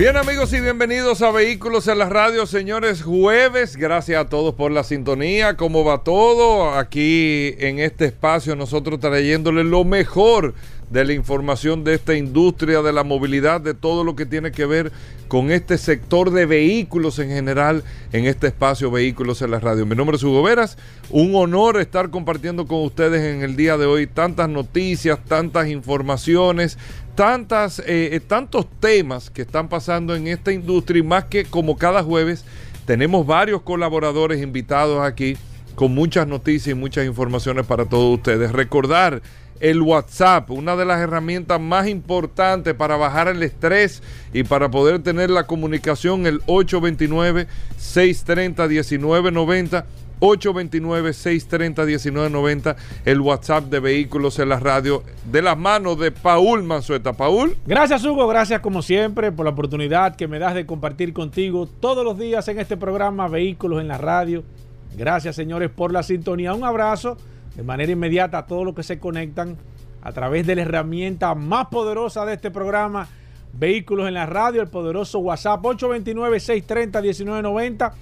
Bien amigos y bienvenidos a Vehículos en la Radio, señores, jueves, gracias a todos por la sintonía, ¿cómo va todo? Aquí en este espacio nosotros trayéndoles lo mejor de la información de esta industria de la movilidad, de todo lo que tiene que ver con este sector de vehículos en general en este espacio Vehículos en la Radio. Mi nombre es Hugo Veras, un honor estar compartiendo con ustedes en el día de hoy tantas noticias, tantas informaciones, tantas, eh, eh, tantos temas que están pasando en esta industria y más que como cada jueves tenemos varios colaboradores invitados aquí con muchas noticias y muchas informaciones para todos ustedes. Recordar el WhatsApp, una de las herramientas más importantes para bajar el estrés y para poder tener la comunicación, el 829-630-1990 829-630-1990, el WhatsApp de Vehículos en la Radio, de las manos de Paul Manzueta. Paul. Gracias, Hugo. Gracias, como siempre, por la oportunidad que me das de compartir contigo todos los días en este programa Vehículos en la Radio. Gracias, señores, por la sintonía. Un abrazo de manera inmediata a todos los que se conectan a través de la herramienta más poderosa de este programa. Vehículos en la radio, el poderoso WhatsApp 829-630-1990.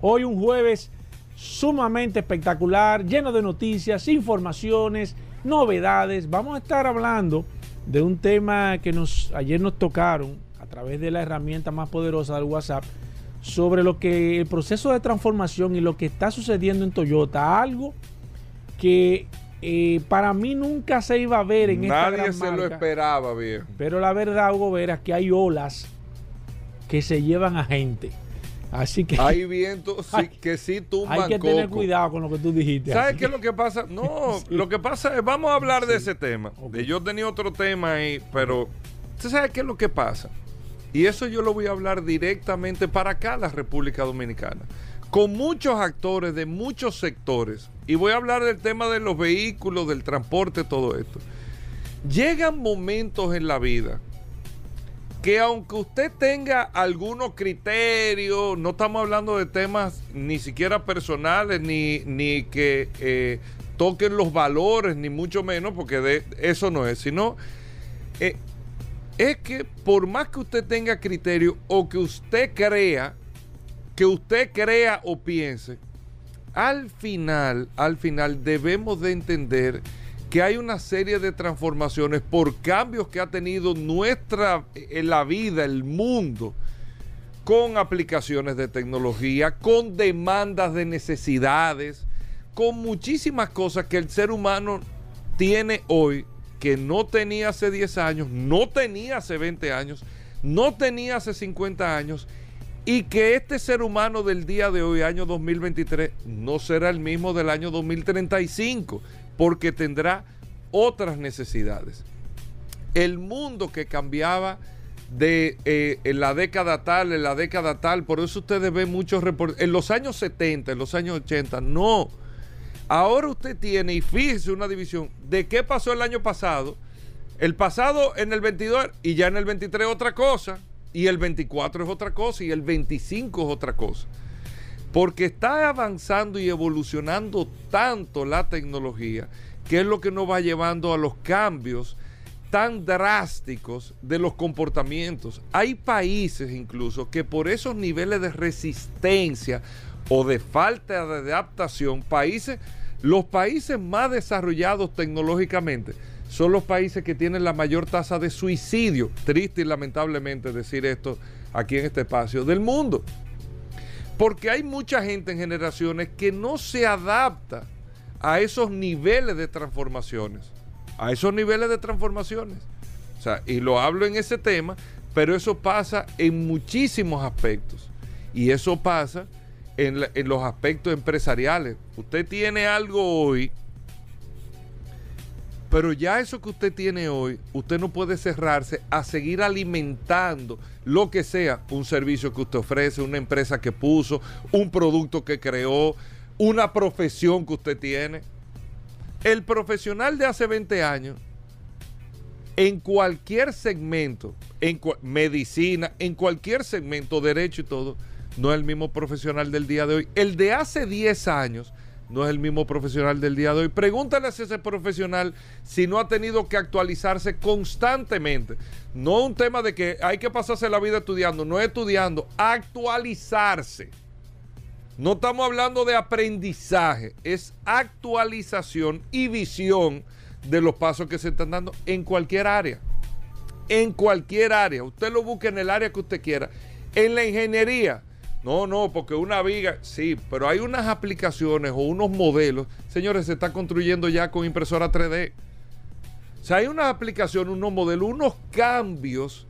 Hoy un jueves sumamente espectacular, lleno de noticias, informaciones, novedades. Vamos a estar hablando de un tema que nos ayer nos tocaron a través de la herramienta más poderosa del WhatsApp sobre lo que el proceso de transformación y lo que está sucediendo en Toyota, algo que eh, para mí nunca se iba a ver en esta Nadie se lo esperaba, bien. Pero la verdad, Hugo Vera, que hay olas que se llevan a gente. Así que. Hay vientos que sí tumban Hay que tener cuidado con lo que tú dijiste. ¿Sabes qué es lo que pasa? No, lo que pasa es, vamos a hablar de ese tema. Yo tenía otro tema ahí, pero ¿usted sabe qué es lo que pasa? Y eso yo lo voy a hablar directamente para acá, la República Dominicana. Con muchos actores de muchos sectores. Y voy a hablar del tema de los vehículos, del transporte, todo esto. Llegan momentos en la vida que aunque usted tenga algunos criterios, no estamos hablando de temas ni siquiera personales, ni, ni que eh, toquen los valores, ni mucho menos, porque de eso no es, sino eh, es que por más que usted tenga criterio o que usted crea, que usted crea o piense, al final, al final debemos de entender que hay una serie de transformaciones por cambios que ha tenido nuestra en la vida, el mundo, con aplicaciones de tecnología, con demandas de necesidades, con muchísimas cosas que el ser humano tiene hoy que no tenía hace 10 años, no tenía hace 20 años, no tenía hace 50 años y que este ser humano del día de hoy, año 2023, no será el mismo del año 2035 porque tendrá otras necesidades. El mundo que cambiaba de eh, en la década tal, en la década tal, por eso ustedes ven muchos reportes, en los años 70, en los años 80, no. Ahora usted tiene, y fíjese una división, de qué pasó el año pasado, el pasado en el 22 y ya en el 23 otra cosa, y el 24 es otra cosa, y el 25 es otra cosa. Porque está avanzando y evolucionando tanto la tecnología que es lo que nos va llevando a los cambios tan drásticos de los comportamientos. Hay países incluso que por esos niveles de resistencia o de falta de adaptación, países, los países más desarrollados tecnológicamente son los países que tienen la mayor tasa de suicidio, triste y lamentablemente decir esto aquí en este espacio del mundo. Porque hay mucha gente en generaciones que no se adapta a esos niveles de transformaciones. A esos niveles de transformaciones. O sea, y lo hablo en ese tema, pero eso pasa en muchísimos aspectos. Y eso pasa en, en los aspectos empresariales. Usted tiene algo hoy Pero ya eso que usted tiene hoy, usted no puede cerrarse a seguir alimentando lo que sea, un servicio que usted ofrece, una empresa que puso, un producto que creó, una profesión que usted tiene. El profesional de hace 20 años, en cualquier segmento, en medicina, en cualquier segmento, derecho y todo, no es el mismo profesional del día de hoy. El de hace 10 años no es el mismo profesional del día de hoy. Pregúntale a ese profesional si no ha tenido que actualizarse constantemente. No un tema de que hay que pasarse la vida estudiando, no estudiando, actualizarse. No estamos hablando de aprendizaje, es actualización y visión de los pasos que se están dando en cualquier área. En cualquier área. Usted lo busque en el área que usted quiera. En la ingeniería. No, no, porque una viga, sí, pero hay unas aplicaciones o unos modelos. Señores, se está construyendo ya con impresora 3D. O sea, hay unas aplicaciones, unos modelos, unos cambios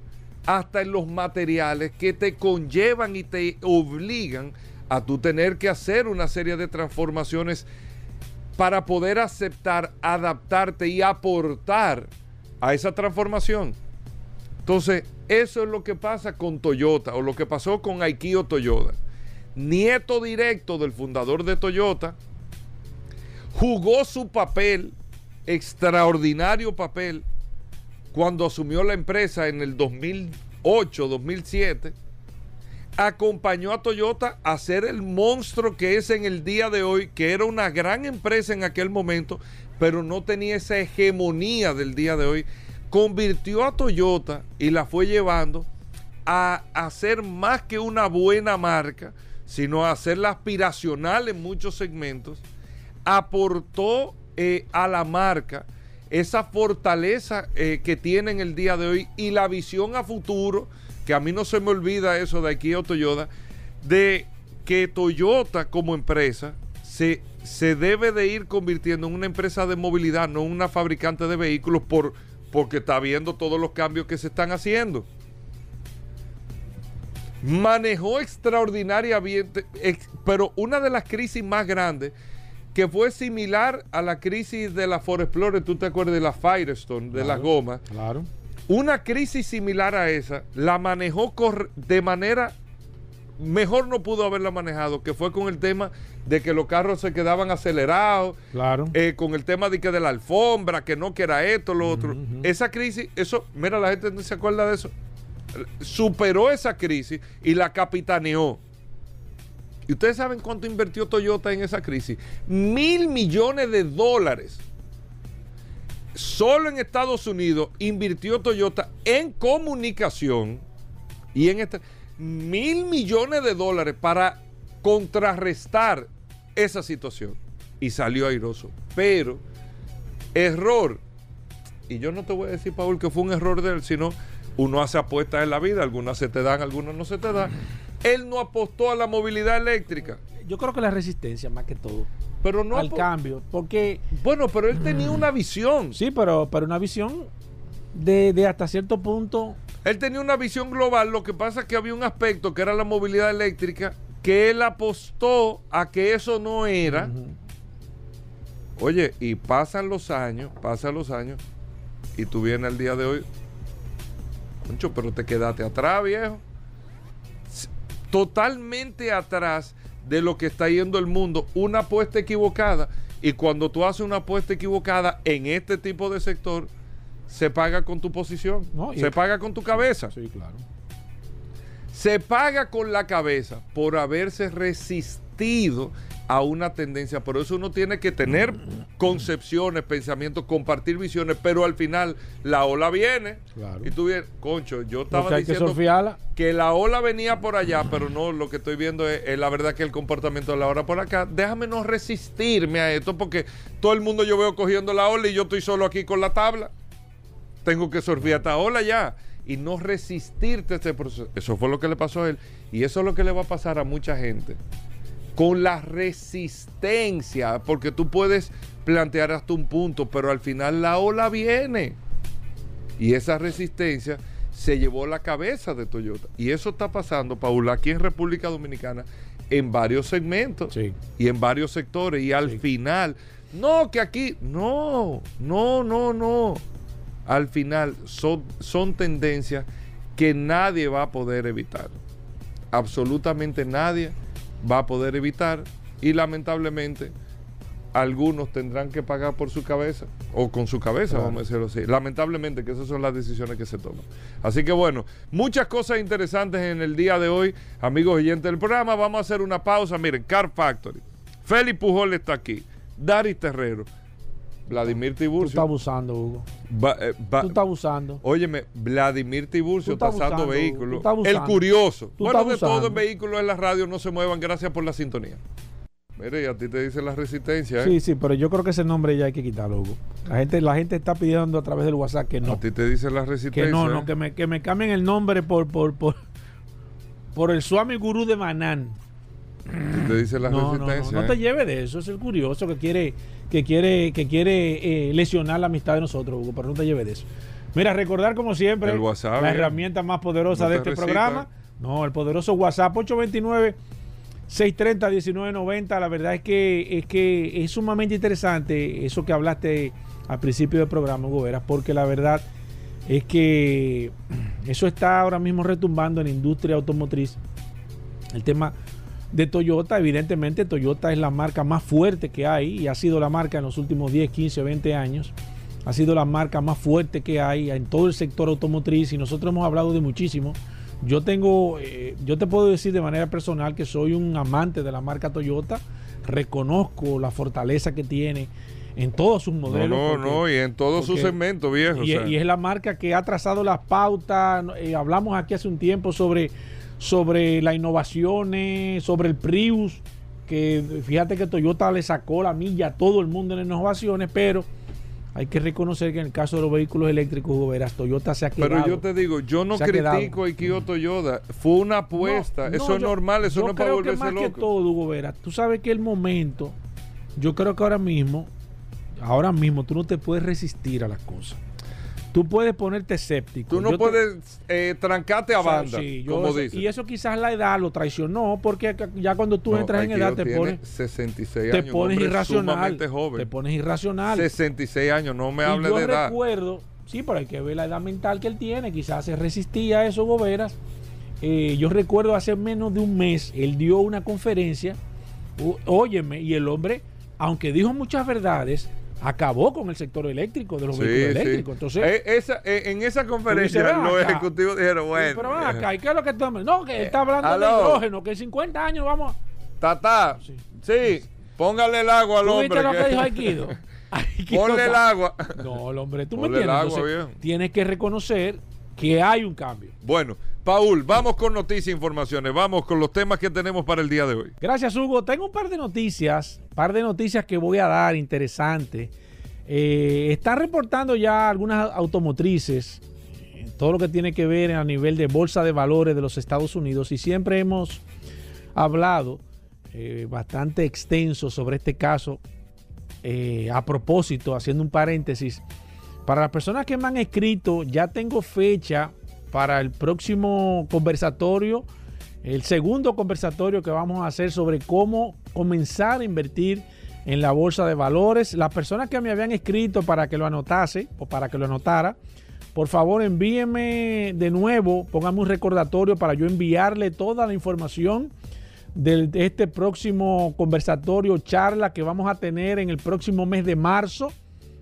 hasta en los materiales que te conllevan y te obligan a tú tener que hacer una serie de transformaciones para poder aceptar, adaptarte y aportar a esa transformación. Entonces, eso es lo que pasa con Toyota o lo que pasó con Aikio Toyota. Nieto directo del fundador de Toyota, jugó su papel, extraordinario papel, cuando asumió la empresa en el 2008, 2007 acompañó a Toyota a ser el monstruo que es en el día de hoy, que era una gran empresa en aquel momento, pero no tenía esa hegemonía del día de hoy. Convirtió a Toyota y la fue llevando a hacer más que una buena marca, sino a hacerla aspiracional en muchos segmentos. Aportó eh, a la marca esa fortaleza eh, que tiene en el día de hoy y la visión a futuro que a mí no se me olvida eso de aquí a Toyota, de que Toyota como empresa se, se debe de ir convirtiendo en una empresa de movilidad, no una fabricante de vehículos, por, porque está viendo todos los cambios que se están haciendo. Manejó extraordinariamente, pero una de las crisis más grandes, que fue similar a la crisis de la Ford Explorer, tú te acuerdas de la Firestone, de las gomas. Claro una crisis similar a esa la manejó de manera mejor no pudo haberla manejado, que fue con el tema de que los carros se quedaban acelerados, claro. Eh, con el tema de que de la alfombra, que no que era esto, lo otro. Esa crisis, eso, mira, la gente no se acuerda de eso. Superó esa crisis y la capitaneó. ¿Y ustedes saben cuánto invirtió Toyota en esa crisis? Mil millones de dólares solo en Estados Unidos invirtió Toyota en comunicación y en este, mil millones de dólares para contrarrestar esa situación. Y salió airoso. Pero, error. Y yo no te voy a decir, Paul, que fue un error de él, sino uno hace apuestas en la vida, algunas se te dan, algunas no se te dan. Él no apostó a la movilidad eléctrica. Yo creo que la resistencia, más que todo pero no al cambio. Porque. Bueno, pero él tenía una visión. Sí, pero, pero una visión de, hasta cierto punto. Él tenía una visión global. Lo que pasa es que había un aspecto que era la movilidad eléctrica, que él apostó a que eso no era. Oye, y pasan los años, pasan los años, y tú vienes al día de hoy. Mucho, pero te quedaste atrás, viejo. Totalmente atrás de lo que está yendo el mundo, una apuesta equivocada. Y cuando tú haces una apuesta equivocada en este tipo de sector, se paga con tu posición, se paga con tu cabeza. Sí, claro. Se paga con la cabeza por haberse resistido a una tendencia. Por eso uno tiene que tener concepciones, pensamientos, compartir visiones, pero al final la ola viene. Y tú vienes, concho, yo estaba diciendo que, la ola venía por allá, pero no, lo que estoy viendo es, la verdad que el comportamiento de la ola por acá. Déjame no resistirme a esto porque todo el mundo yo veo cogiendo la ola y yo estoy solo aquí con la tabla. Tengo que surfear esta ola ya y no resistirte a este proceso. Eso fue lo que le pasó a él y eso es lo que le va a pasar a mucha gente con la resistencia, porque tú puedes plantear hasta un punto, pero al final la ola viene. Y esa resistencia se llevó la cabeza de Toyota. Y eso está pasando, Paula, aquí en República Dominicana, en varios segmentos y en varios sectores. Y al final, No, que aquí. No, no, no, no. Al final son, son tendencias que nadie va a poder evitar. Absolutamente nadie va a poder evitar. Y lamentablemente algunos tendrán que pagar por su cabeza o con su cabeza, Claro. vamos a decirlo así. Lamentablemente que esas son las decisiones que se toman. Así que bueno, muchas cosas interesantes en el día de hoy, amigos oyentes del programa. Vamos a hacer una pausa. Miren, Car Factory. Félix Pujol está aquí. Daris Terrero. Vladimir Tú estás Tiburcio. abusando, Hugo. Eh, Tú estás abusando. Óyeme, Vladimir Tiburcio abusando, vehículos. El curioso. Tú bueno, estás de todo en vehículos en la radio no se muevan. Gracias por la sintonía. Mire, y a ti te dice la resistencia. ¿eh? Sí, sí, pero yo creo que ese nombre ya hay que quitarlo, Hugo. La gente, la gente está pidiendo a través del WhatsApp que no. A ti te dice la resistencia. Que no, ¿eh? no, que me, que me cambien el nombre por, por, por, por el Swami Gurú de Manán. Te dice la No, no, no, resistencia. no te lleves de eso, es el curioso que quiere, que quiere, que quiere eh, lesionar la amistad de nosotros, Hugo, pero no te lleves de eso. Mira, recordar como siempre El WhatsApp, la eh. herramienta más poderosa No de te este recita, programa. No, el poderoso WhatsApp 829 630 1990. La verdad es que es que es sumamente interesante eso que hablaste al principio del programa, Hugo Veras, porque la verdad es que eso está ahora mismo retumbando en la industria automotriz. El tema de Toyota, evidentemente Toyota es la marca más fuerte que hay y ha sido la marca en los últimos 10, 15, 20 años. Ha sido la marca más fuerte que hay en todo el sector automotriz y nosotros hemos hablado de muchísimo. Yo tengo, eh, yo te puedo decir de manera personal que soy un amante de la marca Toyota. Reconozco la fortaleza que tiene en todos sus No, modelos. no, porque- no, y en todo su porque- segmento, viejo. y, o sea. y es la marca que ha trazado las pautas. eh, hablamos aquí hace un tiempo sobre, sobre las innovaciones, sobre el Prius, que fíjate que Toyota le sacó la milla a todo el mundo en innovaciones, pero hay que reconocer que en el caso de los vehículos eléctricos, Hugo Veras, Toyota se ha quedado. Pero yo te digo, yo no critico a Ikio Toyoda. Fue una apuesta. No, eso no, es yo- normal, eso yo no es para creo que volverse más que todo, Hugo Veras, tú sabes que el momento, yo creo que ahora mismo, ahora mismo tú no te puedes resistir a las cosas. Tú puedes ponerte escéptico. Tú no Yo te- puedes eh, trancarte a O sea, banda, sí, yo como eso-. Y eso quizás la edad lo traicionó, porque ya cuando tú No, entras en edad te pones, 66 te años, un pones irracional. joven. Te pones irracional. 66 años, no me y hable yo de edad. recuerdo, sí, pero hay que ver la edad mental que él tiene. Quizás se resistía a eso, Goberas. Eh, yo recuerdo hace menos de un mes, él dio una conferencia. óyeme, y el hombre, aunque dijo muchas verdades, acabó con el sector eléctrico, de los Sí, vehículos sí. eléctricos. Entonces, Eh, esa- eh, en esa conferencia los acá. ejecutivos dijeron, bueno, pero ven acá, ¿y qué es lo que estamos? No, que él está hablando de hidrógeno, que en 50 años vamos a... Tata, Sí. sí, póngale el agua al ¿Tú hombre. viste lo que que- dijo Aikido? Aikido Ponle el agua. No, el hombre, tú me el entiendes. agua, Entonces, bien. tienes que reconocer que hay un cambio. Bueno, Paul, vamos con noticias e informaciones. Vamos con los temas que tenemos para el día de hoy. Gracias, Hugo. Tengo un par de noticias, par de noticias que voy a dar interesantes. Eh, están reportando ya algunas automotrices, eh, todo lo que tiene que ver a nivel de bolsa de valores de los Estados Unidos, y siempre hemos hablado eh, bastante extenso sobre este caso. Eh, a propósito, haciendo un paréntesis, para las personas que me han escrito, ya tengo fecha para el próximo conversatorio, el segundo conversatorio que vamos a hacer sobre cómo comenzar a invertir en la bolsa de valores. Las personas que me habían escrito para que lo anotase o para que lo anotara, por favor envíenme de nuevo, póngame un recordatorio para yo enviarle toda la información de este próximo conversatorio, charla que vamos a tener en el próximo mes de marzo.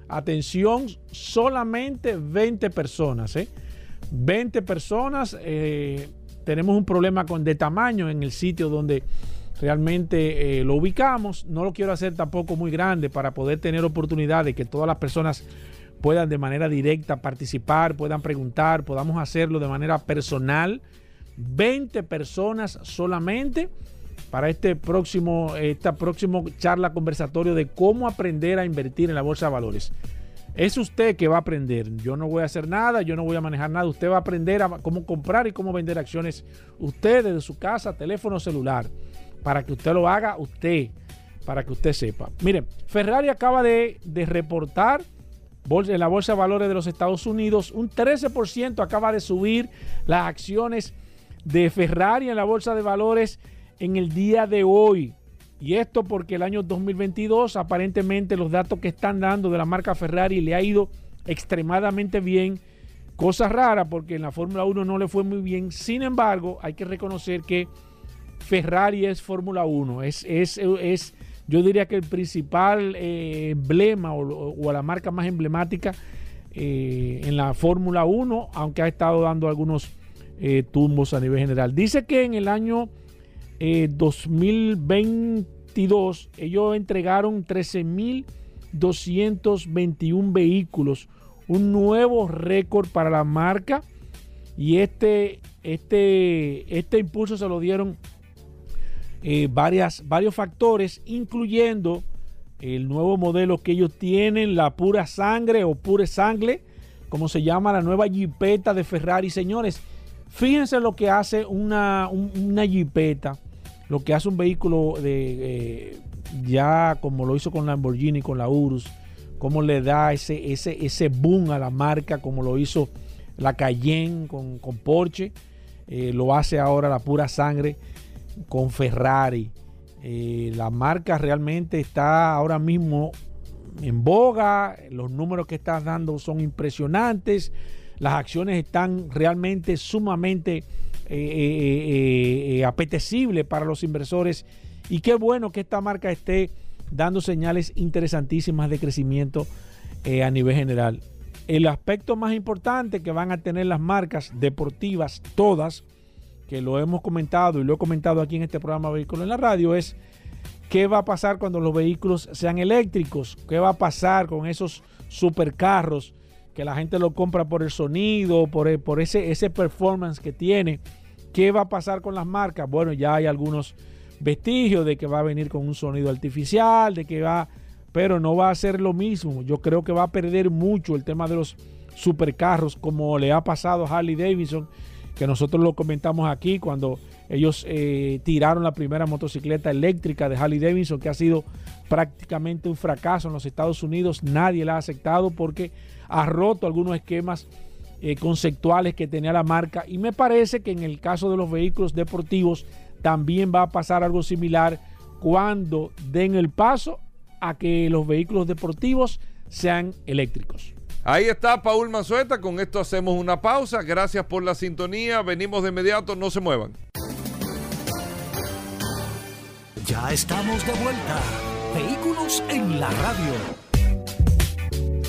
Atención, solamente 20 personas. ¿eh? 20 personas. eh, tenemos un problema con de tamaño en el sitio donde realmente eh, lo ubicamos. No lo quiero hacer tampoco muy grande para poder tener oportunidad de que todas las personas puedan de manera directa participar, puedan preguntar, podamos hacerlo de manera personal. 20 personas solamente para este próximo, esta próximo charla conversatorio de cómo aprender a invertir en la bolsa de valores. Es usted que va a aprender. Yo no voy a hacer nada, yo no voy a manejar nada. Usted va a aprender a cómo comprar y cómo vender acciones usted desde su casa, teléfono celular, para que usted lo haga usted, para que usted sepa. Miren, Ferrari acaba de, de reportar en la Bolsa de Valores de los Estados Unidos, un 13% acaba de subir las acciones de Ferrari en la Bolsa de Valores en el día de hoy. Y esto porque el año 2022 aparentemente los datos que están dando de la marca Ferrari le ha ido extremadamente bien. Cosa rara porque en la Fórmula 1 no le fue muy bien. Sin embargo, hay que reconocer que Ferrari es Fórmula 1. Es, es, es, yo diría que el principal eh, emblema o, o, la marca más emblemática eh, en la Fórmula 1, aunque ha estado dando algunos eh, tumbos a nivel general. Dice que en el año 2022 eh, ellos entregaron 13.221 vehículos, un nuevo récord para la marca. Y este, este, este impulso se lo dieron eh, varias, varios factores, incluyendo el nuevo modelo que ellos tienen, la pura sangre o pure sangre, como se llama la nueva Jeepeta de Ferrari. Señores, fíjense lo que hace una, una Jeepeta lo que hace un vehículo de eh, ya como lo hizo con Lamborghini, con la Urus, cómo le da ese, ese, ese boom a la marca, como lo hizo la Cayenne con, con Porsche, eh, lo hace ahora la pura sangre con Ferrari. Eh, la marca realmente está ahora mismo en boga, los números que está dando son impresionantes, las acciones están realmente sumamente eh, eh, eh, apetecible para los inversores y qué bueno que esta marca esté dando señales interesantísimas de crecimiento a nivel general. El aspecto más importante que van a tener las marcas deportivas, todas, que lo hemos comentado y lo he comentado aquí en este programa Vehículo en la Radio, es qué va a pasar cuando los vehículos sean eléctricos, qué va a pasar con esos supercarros que la gente lo compra por el sonido, por, por ese, ese performance que tiene. ¿Qué va a pasar con las marcas? Bueno, ya hay algunos vestigios de que va a venir con un sonido artificial, de que va, pero no va a ser lo mismo. Yo creo que va a perder mucho el tema de los supercarros, como le ha pasado a Harley Davidson, que nosotros lo comentamos aquí cuando ellos eh, tiraron la primera motocicleta eléctrica de Harley Davidson, que ha sido prácticamente un fracaso en los Estados Unidos. Nadie la ha aceptado porque ha roto algunos esquemas eh, conceptuales que tenía la marca y me parece que en el caso de los vehículos deportivos también va a pasar algo similar cuando den el paso a que los vehículos deportivos sean eléctricos. Ahí está Paul Manzueta, con esto hacemos una pausa, gracias por la sintonía, venimos de inmediato, no se muevan. Ya estamos de vuelta, vehículos en la radio.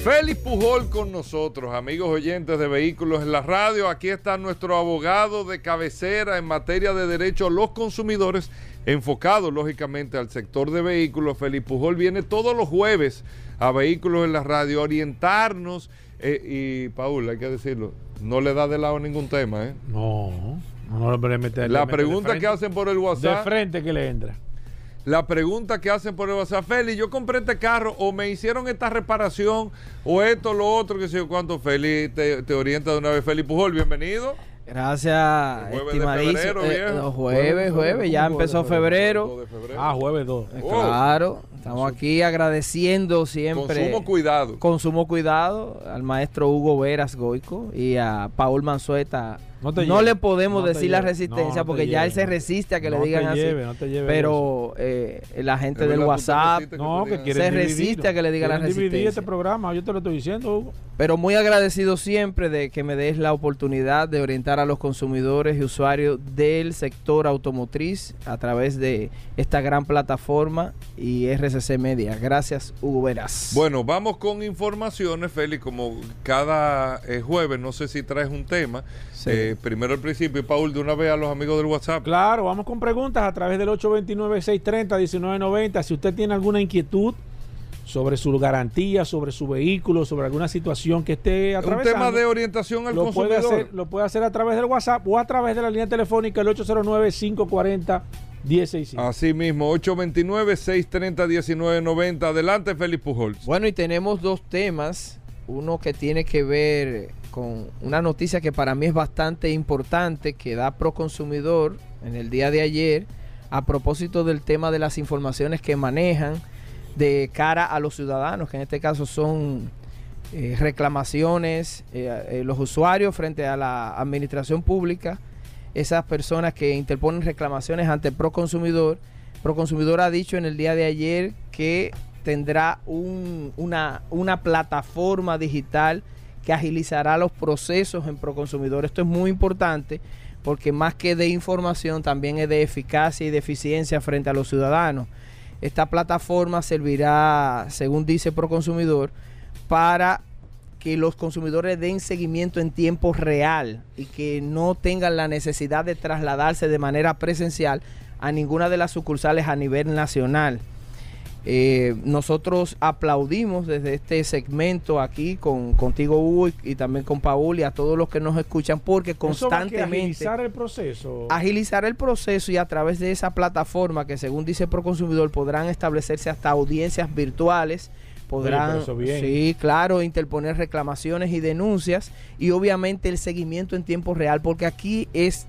Félix Pujol con nosotros, amigos oyentes de Vehículos en la Radio. Aquí está nuestro abogado de cabecera en materia de derechos a los consumidores, enfocado lógicamente al sector de vehículos. Félix Pujol viene todos los jueves a Vehículos en la Radio a orientarnos. Eh, y Paul, hay que decirlo, no le da de lado ningún tema, ¿eh? No, no puede meter. La pregunta que hacen por el WhatsApp. De frente que le entra la pregunta que hacen por el WhatsApp, Feli, yo compré este carro o me hicieron esta reparación o esto, lo otro, que sé yo cuánto, Feli, te, te orienta de una vez. Feli Pujol, bienvenido. Gracias, estimadísimo. Eh, jueves, jueves, ya empezó febrero. Ah, jueves 2. Eh, claro, estamos aquí agradeciendo siempre. Consumo cuidado. Consumo cuidado al maestro Hugo Veras Goico y a Paul Manzueta no, le podemos decir la resistencia porque ya él se resiste a que le digan así. pero eh, la gente del WhatsApp se resiste a que le digan la resistencia. este programa, yo te lo estoy diciendo, Hugo. Pero muy agradecido siempre de que me des la oportunidad de orientar a los consumidores y usuarios del sector automotriz a través de esta gran plataforma y RCC Media. Gracias, Hugo Veras. Bueno, vamos con informaciones, Félix, como cada eh, jueves, no sé si traes un tema. Eh, primero el principio y Paul, de una vez a los amigos del WhatsApp. Claro, vamos con preguntas a través del 829-630-1990. Si usted tiene alguna inquietud sobre su garantía, sobre su vehículo, sobre alguna situación que esté atravesando. Un tema de orientación al lo consumidor. Puede hacer, lo puede hacer a través del WhatsApp o a través de la línea telefónica el 809-540-165. Así mismo, 829-630-1990. Adelante, Félix Pujols. Bueno, y tenemos dos temas. Uno que tiene que ver con una noticia que para mí es bastante importante que da Proconsumidor en el día de ayer a propósito del tema de las informaciones que manejan de cara a los ciudadanos, que en este caso son eh, reclamaciones, eh, eh, los usuarios frente a la administración pública, esas personas que interponen reclamaciones ante Proconsumidor Proconsumidor ha dicho en el día de ayer que tendrá un- una, una plataforma digital que agilizará los procesos en Proconsumidor. Esto es muy importante porque más que de información también es de eficacia y de eficiencia frente a los ciudadanos. Esta plataforma servirá, según dice Proconsumidor, para que los consumidores den seguimiento en tiempo real y que no tengan la necesidad de trasladarse de manera presencial a ninguna de las sucursales a nivel nacional. Eh, nosotros aplaudimos desde este segmento aquí con contigo Hugo y, y también con Paul y a todos los que nos escuchan porque Eso constantemente agilizar el proceso. agilizar el proceso y a través de esa plataforma que según dice Proconsumidor podrán establecerse hasta audiencias virtuales, podrán, sí, claro, interponer reclamaciones y denuncias y obviamente el seguimiento en tiempo real, porque aquí es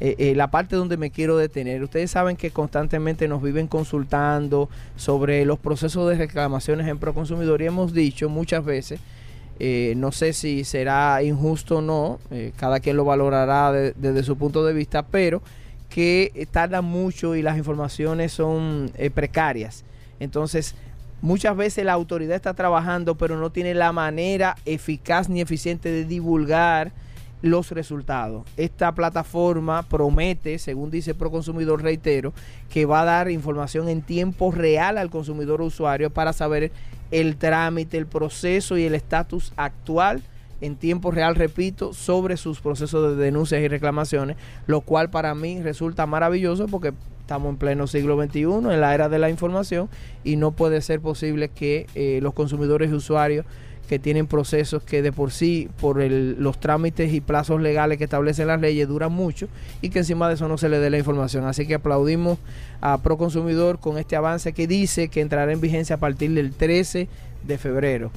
eh, eh, la parte donde me quiero detener. Ustedes saben que constantemente nos viven consultando sobre los procesos de reclamaciones en Proconsumidor y hemos dicho muchas veces eh, no sé si será injusto o no, cada quien lo valorará de- desde su punto de vista, pero que tarda mucho y las informaciones son precarias. Entonces, muchas veces la autoridad está trabajando, pero no tiene la manera eficaz ni eficiente de divulgar los resultados. Esta plataforma promete, según dice Proconsumidor, reitero, que va a dar información en tiempo real al consumidor usuario para saber el trámite, el proceso y el estatus actual en tiempo real, repito, sobre sus procesos de denuncias y reclamaciones, lo cual para mí resulta maravilloso porque estamos en pleno siglo XXI, en la era de la información, y no puede ser posible que eh, los consumidores y usuarios que tienen procesos que de por sí, por el- los trámites y plazos legales que establecen las leyes, duran mucho y que encima de eso no se le dé la información. Así que aplaudimos a Proconsumidor con este avance que dice que entrará en vigencia a partir del 13 de febrero.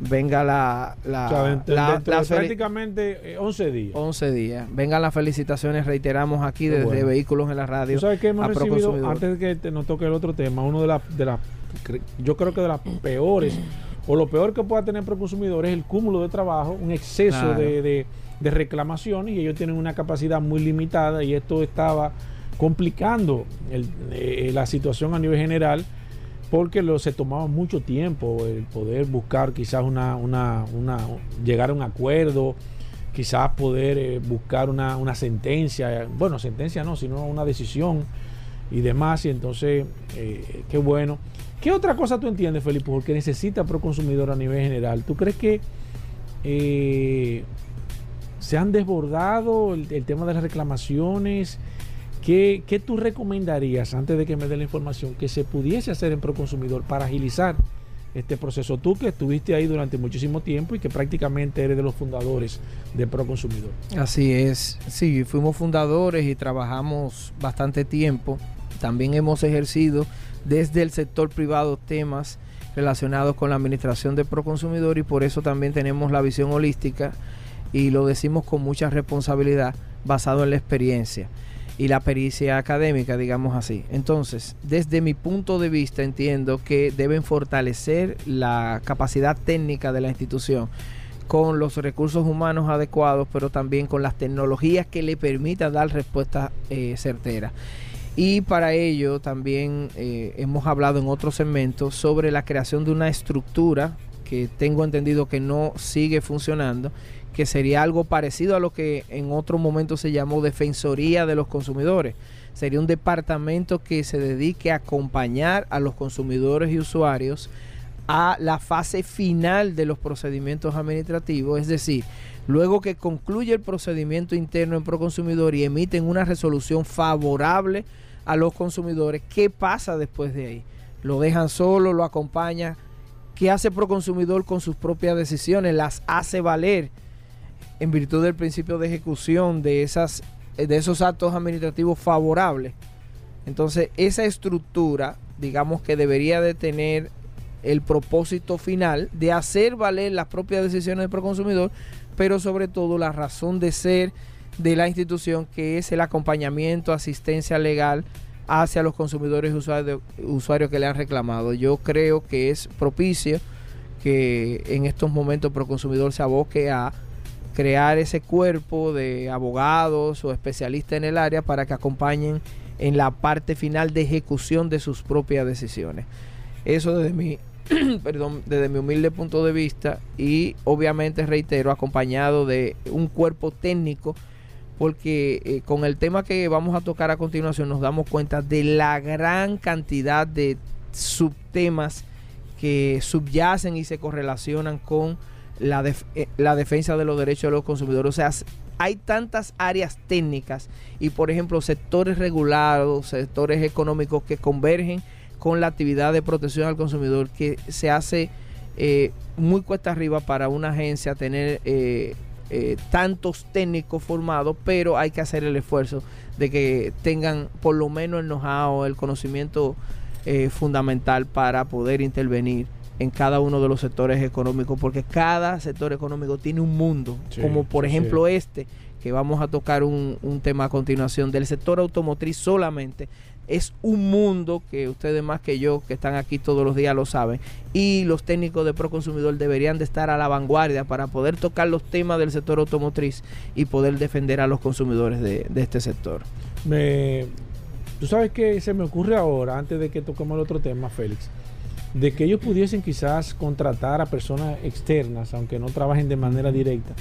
Venga la, la, O sea, dentro- la- dentro la de feli- prácticamente eh, 11 días. 11 días. Vengan las felicitaciones, reiteramos aquí Qué desde bueno. Vehículos en la Radio. ¿Tú sabes que hemos recibido, antes de que te- nos toque el otro tema, uno de las, de yo creo que de las peores, o lo peor que pueda tener Proconsumidor es el cúmulo de trabajo, un exceso Claro. de, de- de reclamaciones y ellos tienen una capacidad muy limitada y esto estaba complicando el- eh, la situación a nivel general porque lo, se tomaba mucho tiempo el poder buscar quizás una, una, una llegar a un acuerdo, quizás poder eh, buscar una, una sentencia, bueno, sentencia no, sino una decisión y demás, y entonces, eh, qué bueno. ¿Qué otra cosa tú entiendes, Felipe, porque necesita Proconsumidor a nivel general? ¿Tú crees que eh, se han desbordado el, el tema de las reclamaciones? ¿Qué, ¿Qué tú recomendarías, antes de que me dé la información, que se pudiese hacer en Proconsumidor para agilizar este proceso? Tú que estuviste ahí durante muchísimo tiempo y que prácticamente eres de los fundadores de Proconsumidor. Así es, sí, fuimos fundadores y trabajamos bastante tiempo. También hemos ejercido desde el sector privado temas relacionados con la administración de Proconsumidor y por eso también tenemos la visión holística y lo decimos con mucha responsabilidad basado en la experiencia y la pericia académica, digamos así. Entonces, desde mi punto de vista entiendo que deben fortalecer la capacidad técnica de la institución con los recursos humanos adecuados, pero también con las tecnologías que le permitan dar respuestas eh, certeras. Y para ello también eh, hemos hablado en otros segmentos sobre la creación de una estructura que tengo entendido que no sigue funcionando, que sería algo parecido a lo que en otro momento se llamó Defensoría de los Consumidores. Sería un departamento que se dedique a acompañar a los consumidores y usuarios a la fase final de los procedimientos administrativos, es decir, luego que concluye el procedimiento interno en Proconsumidor y emiten una resolución favorable a los consumidores, ¿qué pasa después de ahí? ¿Lo dejan solo? ¿Lo acompaña? ¿Qué hace Proconsumidor con sus propias decisiones? ¿Las hace valer en virtud del principio de ejecución de, esas, de esos actos administrativos favorables? Entonces, esa estructura, digamos que debería de tener el propósito final de hacer valer las propias decisiones del proconsumidor, pero sobre todo la razón de ser de la institución, que es el acompañamiento, asistencia legal hacia los consumidores y usuarios, usuarios que le han reclamado. Yo creo que es propicio que en estos momentos Proconsumidor se aboque a crear ese cuerpo de abogados o especialistas en el área para que acompañen en la parte final de ejecución de sus propias decisiones. Eso desde mi, perdón, desde mi humilde punto de vista y obviamente reitero, acompañado de un cuerpo técnico, porque eh, con el tema que vamos a tocar a continuación nos damos cuenta de la gran cantidad de subtemas que subyacen y se correlacionan con la, eh, defensa de los derechos de los consumidores. O sea, hay tantas áreas técnicas y, por ejemplo, sectores regulados, sectores económicos que convergen con la actividad de protección al consumidor que se hace eh, muy cuesta arriba para una agencia tener eh, tantos técnicos formados, pero hay que hacer el esfuerzo de que tengan por lo menos el know-how, el conocimiento fundamental para poder intervenir en cada uno de los sectores económicos, porque cada sector económico tiene un mundo, como por ejemplo este, que vamos a tocar un, un, tema a continuación, del sector automotriz solamente. Es un mundo que ustedes más que yo, que están aquí todos los días, lo saben. Y los técnicos de Proconsumidor deberían de estar a la vanguardia para poder tocar los temas del sector automotriz y poder defender a los consumidores de, de este sector. Me, Tú sabes que se me ocurre ahora, antes de que toquemos el otro tema, Félix de que ellos pudiesen quizás contratar a personas externas, aunque no trabajen de manera directa.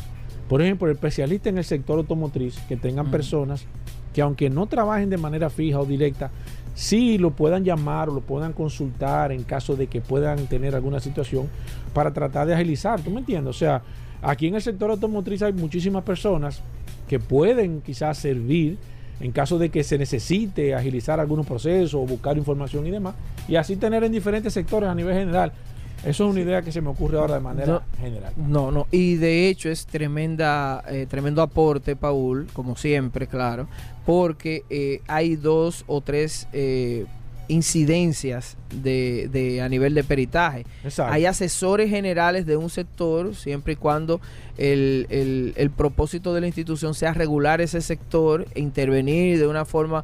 Por ejemplo, especialistas en el sector automotriz, que tengan personas que aunque no trabajen de manera fija o directa, sí lo puedan llamar o lo puedan consultar en caso de que puedan tener alguna situación para tratar de agilizar. ¿Tú me entiendes? O sea, aquí en el sector automotriz hay muchísimas personas que pueden quizás servir en caso de que se necesite agilizar algunos procesos o buscar información y demás, y así tener en diferentes sectores a nivel general. Eso es una idea que se me ocurre ahora de manera general. No, no, y de hecho es tremenda, eh, tremendo aporte, Paul, como siempre, claro, porque eh, hay dos o tres eh, incidencias de, de, a nivel de peritaje. Hay asesores generales de un sector, siempre y cuando el, el, el, propósito de la institución sea regular ese sector e intervenir de una forma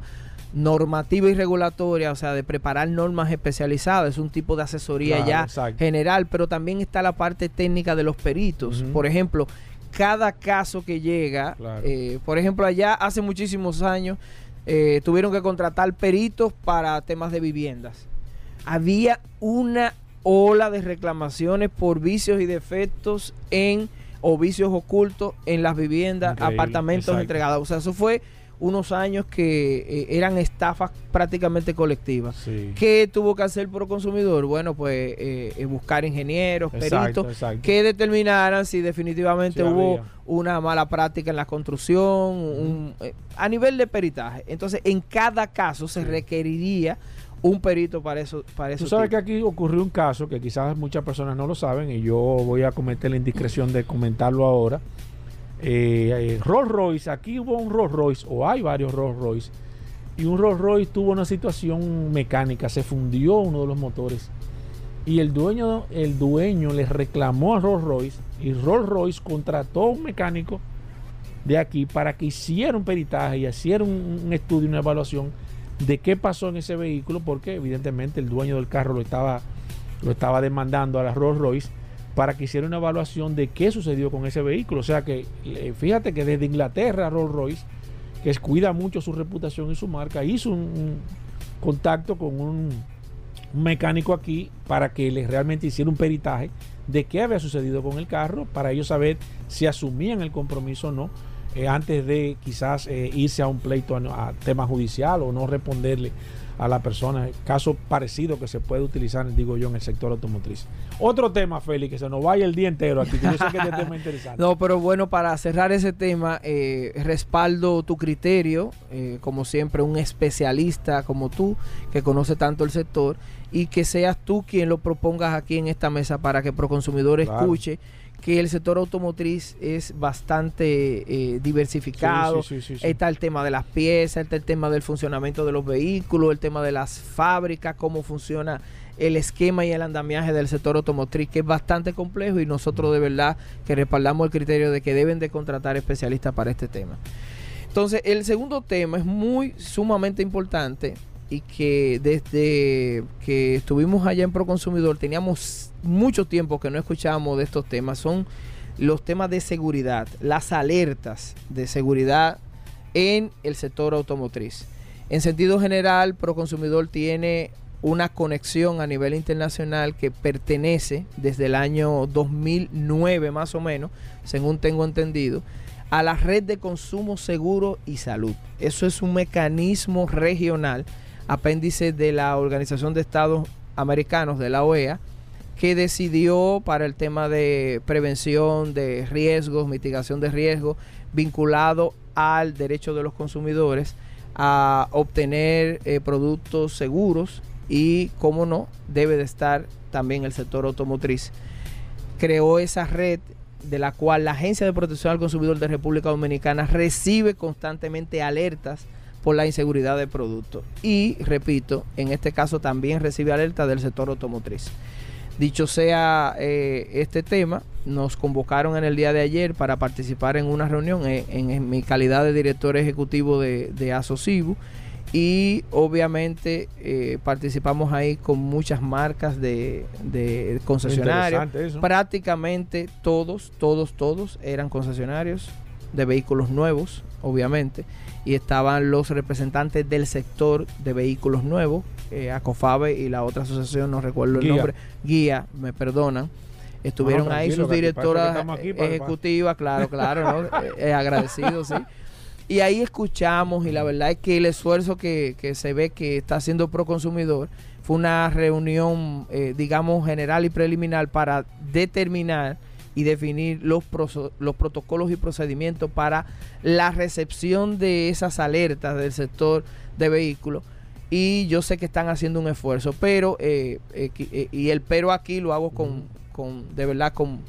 normativa y regulatoria, o sea, de preparar normas especializadas, es un tipo de asesoría ya general, pero también está la parte técnica de los peritos. Por ejemplo, cada caso que llega, eh, por ejemplo, allá hace muchísimos años eh, tuvieron que contratar peritos para temas de viviendas. Había una ola de reclamaciones por vicios y defectos en o vicios ocultos en las viviendas, apartamentos entregados. O sea, eso fue unos años que eh, eran estafas prácticamente colectivas. ¿Qué tuvo que hacer por consumidor? Bueno, pues eh, eh, buscar ingenieros, peritos, que determinaran si definitivamente hubo una mala práctica en la construcción, a nivel de peritaje. Entonces, en cada caso se requeriría un perito para eso. Para eso Tú sabes que aquí ocurrió un caso que quizás muchas personas no lo saben y yo voy a cometer la indiscreción de comentarlo ahora eh, eh, Rolls Royce, aquí hubo un Rolls Royce, o hay varios Rolls Royce, y un Rolls Royce tuvo una situación mecánica, se fundió uno de los motores, y el dueño, el dueño le reclamó a Rolls Royce, y Rolls Royce contrató a un mecánico de aquí para que hiciera un peritaje y hiciera un, un estudio, una evaluación de qué pasó en ese vehículo, porque evidentemente el dueño del carro lo estaba, lo estaba demandando a la Rolls Royce para que hiciera una evaluación de qué sucedió con ese vehículo. O sea que fíjate que desde Inglaterra Rolls Royce, que cuida mucho su reputación y su marca, hizo un, contacto con un, mecánico aquí para que les realmente hiciera un peritaje de qué había sucedido con el carro, para ellos saber si asumían el compromiso o no, eh, antes de quizás eh, irse a un pleito a tema judicial o no responderle a la persona. Caso parecido que se puede utilizar, digo yo, en el sector automotriz. Otro tema, Félix, que se nos vaya el día entero aquí, yo sé que este tema interesante. No, pero bueno, para cerrar ese tema, eh, respaldo tu criterio, eh, como siempre, un especialista como tú, que conoce tanto el sector, y que seas tú quien lo propongas aquí en esta mesa para que Proconsumidor escuche que el sector automotriz es bastante eh, diversificado. está el tema de las piezas, está el tema del funcionamiento de los vehículos, el tema de las fábricas, cómo funciona el esquema y el andamiaje del sector automotriz, que es bastante complejo y nosotros de verdad que respaldamos el criterio de que deben de contratar especialistas para este tema. Entonces, el segundo tema es muy sumamente importante y que desde que estuvimos allá en Proconsumidor teníamos mucho tiempo que no escuchábamos de estos temas. Son los temas de seguridad, las alertas de seguridad en el sector automotriz. En sentido general, Proconsumidor tiene una conexión a nivel internacional que pertenece desde el año 2009 más o menos, según tengo entendido, a la red de consumo seguro y salud. Eso es un mecanismo regional, apéndice de la Organización de Estados Americanos, de la OEA, que decidió para el tema de prevención de riesgos, mitigación de riesgos, vinculado al derecho de los consumidores a obtener eh, productos seguros y, como no, debe de estar también el sector automotriz. Creó esa red de la cual la Agencia de Protección al Consumidor de República Dominicana recibe constantemente alertas por la inseguridad de productos. Y, repito, en este caso también recibe alertas del sector automotriz. Dicho sea eh, este tema, nos convocaron en el día de ayer para participar en una reunión eh, en, mi calidad de director ejecutivo de, de Asocibu y obviamente eh, participamos ahí con muchas marcas de, de concesionarios. Prácticamente todos, todos, todos eran concesionarios de vehículos nuevos, obviamente, y estaban los representantes del sector de vehículos nuevos, eh, Acofabe y la otra asociación, no recuerdo el nombre, Guía, me perdonan. Estuvieron ahí sus directoras ejecutivas, claro, claro, ¿no? agradecidos, sí. Y ahí escuchamos y la verdad es que el esfuerzo que, se ve que está haciendo Proconsumidor fue una reunión, eh, digamos, general y preliminar para determinar y definir los, los protocolos y procedimientos para la recepción de esas alertas del sector de vehículos. Y yo sé que están haciendo un esfuerzo, pero, eh, eh, y el pero aquí lo hago con, con de verdad, con,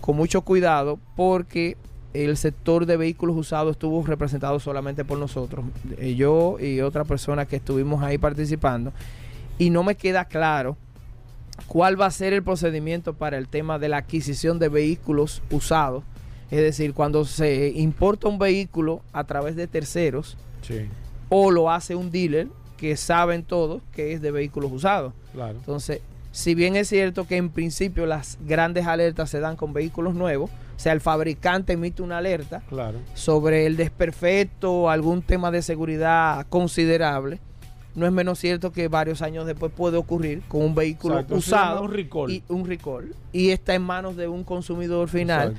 con mucho cuidado, porque el sector de vehículos usados estuvo representado solamente por nosotros, eh, yo y otra persona que estuvimos ahí participando, y no me queda claro cuál va a ser el procedimiento para el tema de la adquisición de vehículos usados. Es decir, cuando se importa un vehículo a través de terceros, o lo hace un dealer que saben todos que es de vehículos usados. Entonces, si bien es cierto que en principio las grandes alertas se dan con vehículos nuevos, o sea, el fabricante emite una alerta sobre el desperfecto o algún tema de seguridad considerable. No es menos cierto que varios años después puede ocurrir con un vehículo usado un recall. y un recall y está en manos de un consumidor final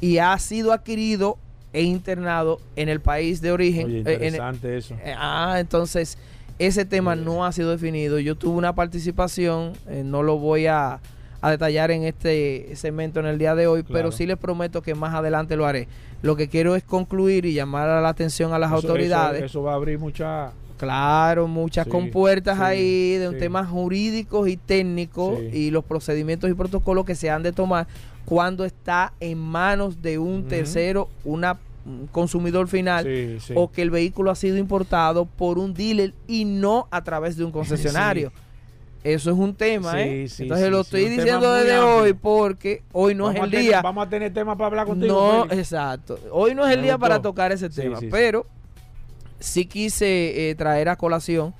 y ha sido adquirido e internado en el país de origen. Oye, eh, interesante eso. Eh, ah, entonces ese tema no ha sido definido. Yo tuve una participación, eh, no lo voy a, detallar en este segmento en el día de hoy, pero sí les prometo que más adelante lo haré. Lo que quiero es concluir y llamar a la atención a las autoridades. Eso, va a abrir muchas... Claro, muchas compuertas ahí de un temas jurídicos y técnicos y los procedimientos y protocolos que se han de tomar cuando está en manos de un tercero una consumidor final o que el vehículo ha sido importado por un dealer y no a través de un concesionario. Eso es un tema, ¿eh? Entonces lo estoy diciendo desde hoy porque hoy no es el día. Vamos a tener tema para hablar contigo. No, exacto. Hoy no es el día para tocar ese tema, pero sí quise eh, traer a colación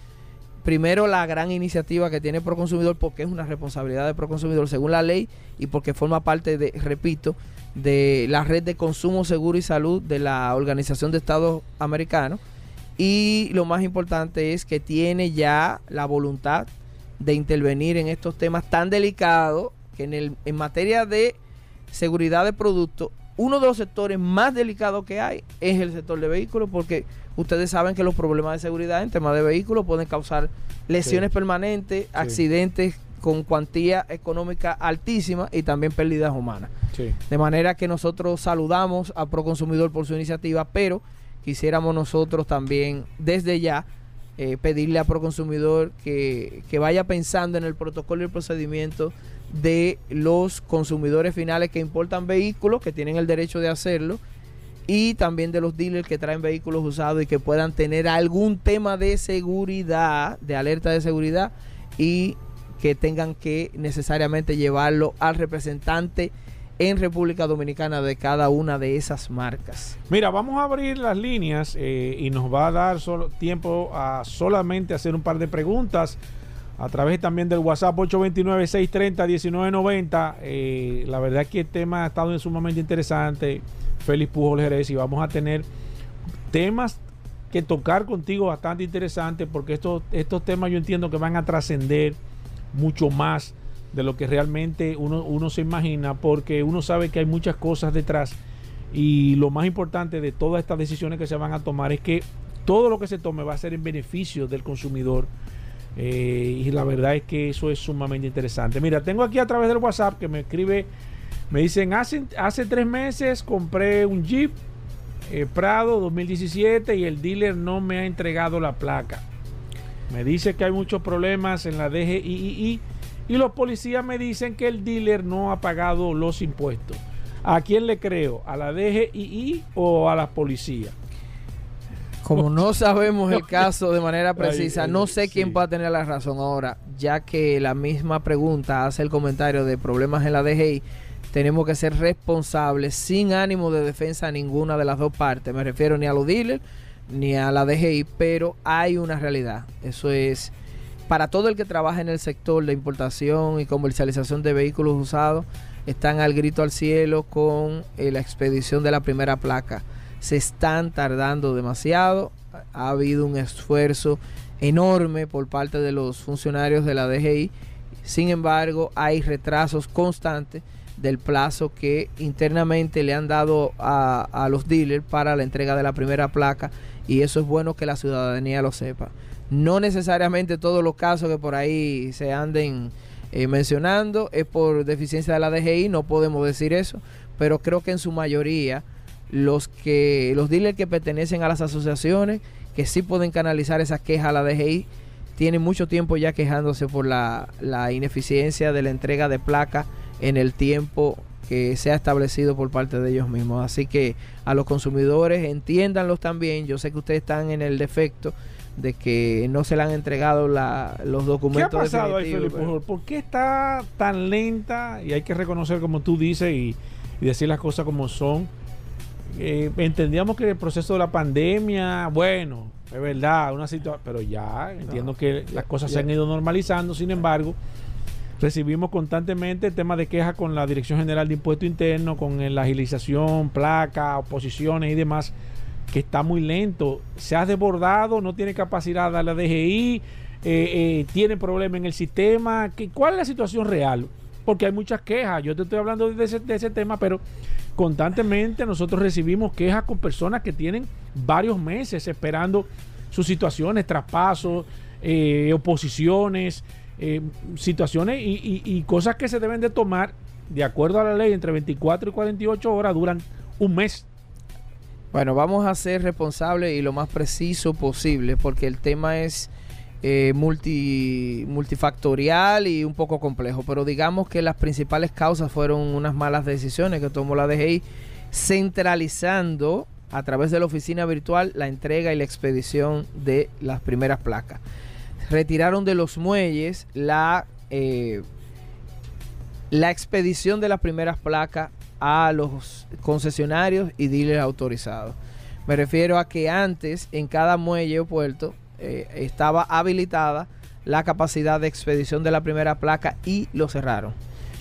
primero la gran iniciativa que tiene Proconsumidor porque es una responsabilidad de Proconsumidor según la ley y porque forma parte de, repito, de la red de consumo seguro y salud de la Organización de Estados Americanos. Y lo más importante es que tiene ya la voluntad de intervenir en estos temas tan delicados que en, el, en materia de seguridad de productos, uno de los sectores más delicados que hay es el sector de vehículos porque ustedes saben que los problemas de seguridad en temas de vehículos pueden causar lesiones permanentes, accidentes con cuantía económica altísima y también pérdidas humanas. De manera que nosotros saludamos a Proconsumidor por su iniciativa, pero quisiéramos nosotros también desde ya eh, pedirle a Proconsumidor que, que vaya pensando en el protocolo y el procedimiento de los consumidores finales que importan vehículos, que tienen el derecho de hacerlo, y también de los dealers que traen vehículos usados y que puedan tener algún tema de seguridad, de alerta de seguridad, y que tengan que necesariamente llevarlo al representante en República Dominicana de cada una de esas marcas. Mira, vamos a abrir las líneas eh, y nos va a dar solo tiempo a solamente hacer un par de preguntas a través también del WhatsApp 829-630-1990. Eh, la verdad es que el tema ha estado sumamente interesante. Félix Pujol Jerez y vamos a tener temas que tocar contigo bastante interesante porque estos, estos temas yo entiendo que van a trascender mucho más de lo que realmente uno, uno se imagina porque uno sabe que hay muchas cosas detrás y lo más importante de todas estas decisiones que se van a tomar es que todo lo que se tome va a ser en beneficio del consumidor. Eh, y la verdad es que eso es sumamente interesante. Mira, tengo aquí a través del WhatsApp que me escribe, me dicen, hace, hace tres meses compré un Jeep eh, Prado 2017 y el dealer no me ha entregado la placa. Me dice que hay muchos problemas en la DGII y los policías me dicen que el dealer no ha pagado los impuestos. ¿A quién le creo? ¿A la DGII o a la policía? Como no sabemos el caso de manera precisa, no sé quién pueda tener la razón ahora, ya que la misma pregunta hace el comentario de problemas en la DGI, tenemos que ser responsables sin ánimo de defensa a ninguna de las dos partes. Me refiero ni a los dealers ni a la DGI, pero hay una realidad. Eso es para todo el que trabaja en el sector de importación y comercialización de vehículos usados, están al grito al cielo con eh, la expedición de la primera placa. Se están tardando demasiado. Ha habido un esfuerzo enorme por parte de los funcionarios de la DGI. Sin embargo, hay retrasos constantes del plazo que internamente le han dado a, a los dealers para la entrega de la primera placa y eso es bueno que la ciudadanía lo sepa. No necesariamente todos los casos que por ahí se anden eh, mencionando es por deficiencia de la DGI, no podemos decir eso, pero creo que en su mayoría los que los dealers que pertenecen a las asociaciones que sí pueden canalizar esas quejas a la DGI tienen mucho tiempo ya quejándose por la, la ineficiencia de la entrega de placa en el tiempo que se ha establecido por parte de ellos mismos. Así que a los consumidores entiéndanlos también. Yo sé que ustedes están en el defecto de que no se le han entregado la, los documentos. ¿Qué ha pasado ahí, Felipe? ¿Por qué está tan lenta? Y hay que reconocer, como tú dices, y, decir las cosas como son. Eh, entendíamos que el proceso de la pandemia, bueno, es verdad, una situación, pero ya entiendo que las cosas se han ido normalizando, sin embargo, recibimos constantemente temas de queja con la Dirección General de Impuesto Interno, con la agilización, placa, oposiciones y demás que está muy lento. Se ha desbordado, no tiene capacidad de la DGI, eh, eh, tiene problemas en el sistema. ¿Cuál es la situación real? Porque hay muchas quejas. Yo te estoy hablando de ese, de ese tema, pero constantemente nosotros recibimos quejas con personas que tienen varios meses esperando sus situaciones, traspasos, eh, oposiciones, situaciones y, y, cosas que se deben de tomar de acuerdo a la ley entre 24 y 48 horas duran un mes. Bueno, vamos a ser responsables y lo más preciso posible porque el tema es eh, multi, multifactorial y un poco complejo, pero digamos que las principales causas fueron unas malas decisiones que tomó la DGI centralizando a través de la oficina virtual la entrega y la expedición de las primeras placas. Retiraron de los muelles la, eh, la expedición de las primeras placas a los concesionarios y dealers autorizados. Me refiero a que antes en cada muelle o puerto eh, estaba habilitada la capacidad de expedición de la primera placa y lo cerraron.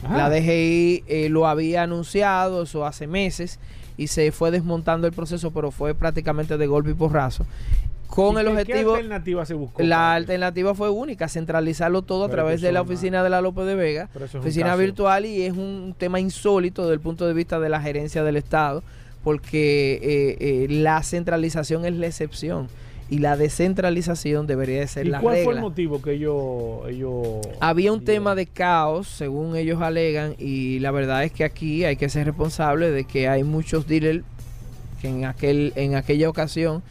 La DGI eh, lo había anunciado eso hace meses y se fue desmontando el proceso, pero fue prácticamente de golpe y porrazo con el objetivo. ¿Qué alternativa se buscó? La alternativa fue única, centralizarlo todo a través de la oficina de la López de Vega, oficina virtual, y es un tema insólito desde el punto de vista de la gerencia del Estado, porque eh, eh, la centralización es la excepción y la descentralización debería de ser ¿Y la cuál fue el motivo que ellos, ellos había un tema de caos según ellos alegan y la verdad es que aquí hay que ser responsable de que hay muchos dealers que en aquel en aquella ocasión